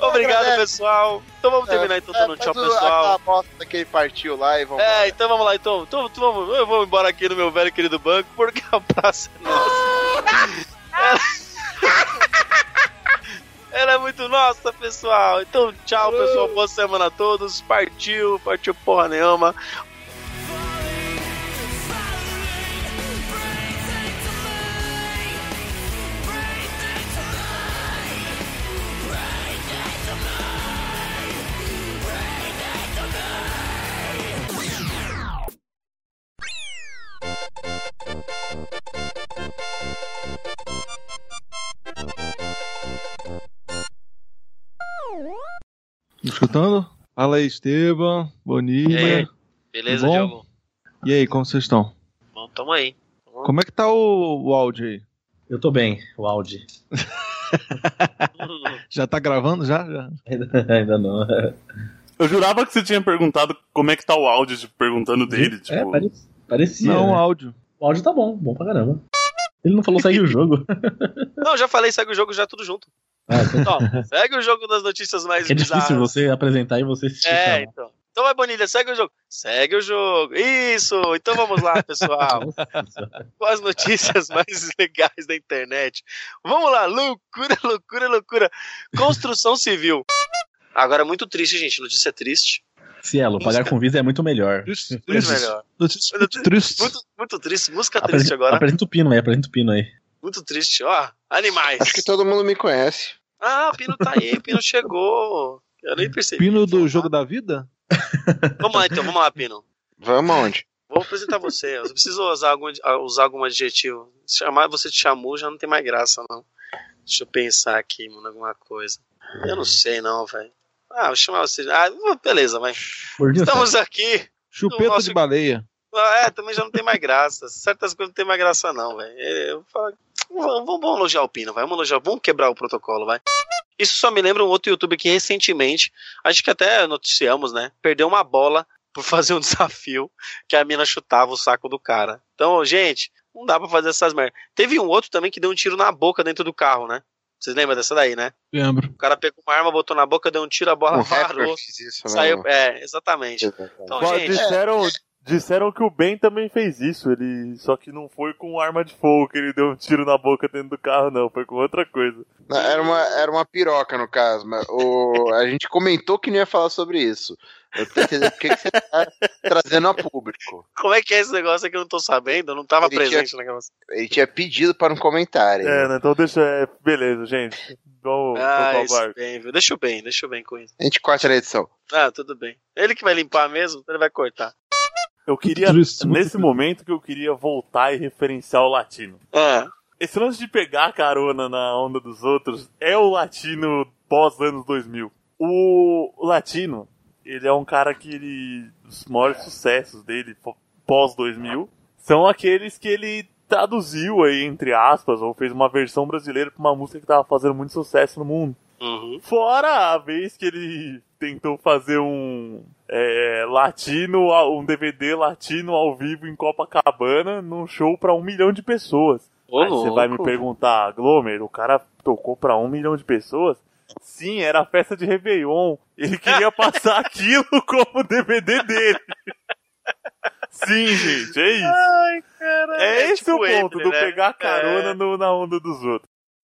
Obrigado, agradece. pessoal. Então vamos terminar então dando um tchau, pessoal. Aquela bosta que ele partiu lá e vamos. É, então vamos lá, então. então, então vamos, eu vou embora aqui no meu velho querido banco, porque a praça é nossa. Ela... Ela é muito nossa, pessoal. Então, tchau, pessoal. Boa semana a todos. Partiu, partiu porra nenhuma. Escutando? Fala aí, Esteban, Bonilha. E aí? Beleza, Bom? Diogo? E aí, como vocês estão? Bom, tamo aí. Como é que tá o, o áudio aí? Eu tô bem, o Audi. Já tá gravando já? já? Ainda, ainda não. Eu jurava que você tinha perguntado como é que tá o áudio, tipo, perguntando dele, tipo. É, pare- parecia. Não, né? áudio. O áudio tá bom, bom pra caramba. Ele não falou segue o jogo. Não, já falei, segue o jogo já tudo junto. Ah, então segue o jogo das notícias mais é difícil bizarras. você apresentar e você se É, então. Então vai, Bonilha, segue o jogo. Segue o jogo. Isso! Então vamos lá, pessoal. Com as notícias mais legais da internet. Vamos lá, loucura, loucura, loucura. Construção civil. Agora é muito triste, gente. Notícia triste. Cielo, pagar com Visa é muito melhor. Triste, Muito triste. melhor. Muito triste. Muito, muito triste. Música triste agora. Apresenta o pino aí, apresenta o pino aí. Muito triste. Ó, animais. Acho que todo mundo me conhece. Ah, o Pino tá aí. O Pino chegou. Eu nem percebi. Pino do jogo da vida? Vamos lá, então. Vamos lá, Pino. Vamos aonde? Vou apresentar você. Eu preciso usar algum, usar algum adjetivo. Chamar você de chamu já não tem mais graça, não. Deixa eu pensar aqui, mano, alguma coisa. Eu não sei, não, velho. Ah, vou chamar você. Ah, beleza, vai. Gordinho, Estamos aqui. Chupeta Nossa, de baleia. Ah, É, também já não tem mais graça. Certas coisas não tem mais graça, não, velho. Eu falo, vamos, vamos vamos elogiar o Pino, vai. Vamos elogiar, vamos quebrar o protocolo, vai. Isso só me lembra um outro youtuber que recentemente, acho que até noticiamos, né? Perdeu uma bola por fazer um desafio que a mina chutava o saco do cara. Então, gente, não dá pra fazer essas merdas. Teve um outro também que deu um tiro na boca dentro do carro, né? Vocês lembram dessa daí, né? Lembro. O cara pegou uma arma, botou na boca, deu um tiro, a bola Um fez isso? Saiu. É, exatamente. Então, Pô, gente. disseram, disseram que o Ben também fez isso, ele só que não foi com arma de fogo que ele deu um tiro na boca dentro do carro, não, foi com outra coisa. Não, Era uma, era uma piroca, no caso. Mas o, a gente comentou que não ia falar sobre isso. Eu tô entendendo por que que você tá trazendo a público. Como é que é esse negócio que eu não tô sabendo? Eu não tava Ele presente na gravação. Ele tinha pedido para um comentário. É, né, então deixa, é, beleza, gente. Vamos Ah, isso bem, viu? Deixa eu bem, deixa eu bem com isso. A gente corta na edição. Ah, tudo bem. Ele que vai limpar mesmo, ele vai cortar. Eu queria, Triste, muito nesse momento que eu queria voltar e referenciar o latino. Ah, esse lance de pegar carona na onda dos outros é o latino pós anos 2000. O latino, ele é um cara que ele. Os maiores sucessos dele pós 2000 são aqueles que ele traduziu aí, entre aspas, ou fez uma versão brasileira pra uma música que tava fazendo muito sucesso no mundo. Uhum. Fora a vez que ele tentou fazer um é, latino, um DVD latino ao vivo em Copacabana, num show pra um milhão de pessoas. Ô, Aí você vai me perguntar, Glomer, o cara tocou pra um milhão de pessoas? Sim, era a festa de Réveillon. Ele queria passar aquilo como DVD dele. Sim, gente, é isso. Ai, cara. É, esse tipo o ponto Eminem, do né? pegar carona É. no- na onda dos outros.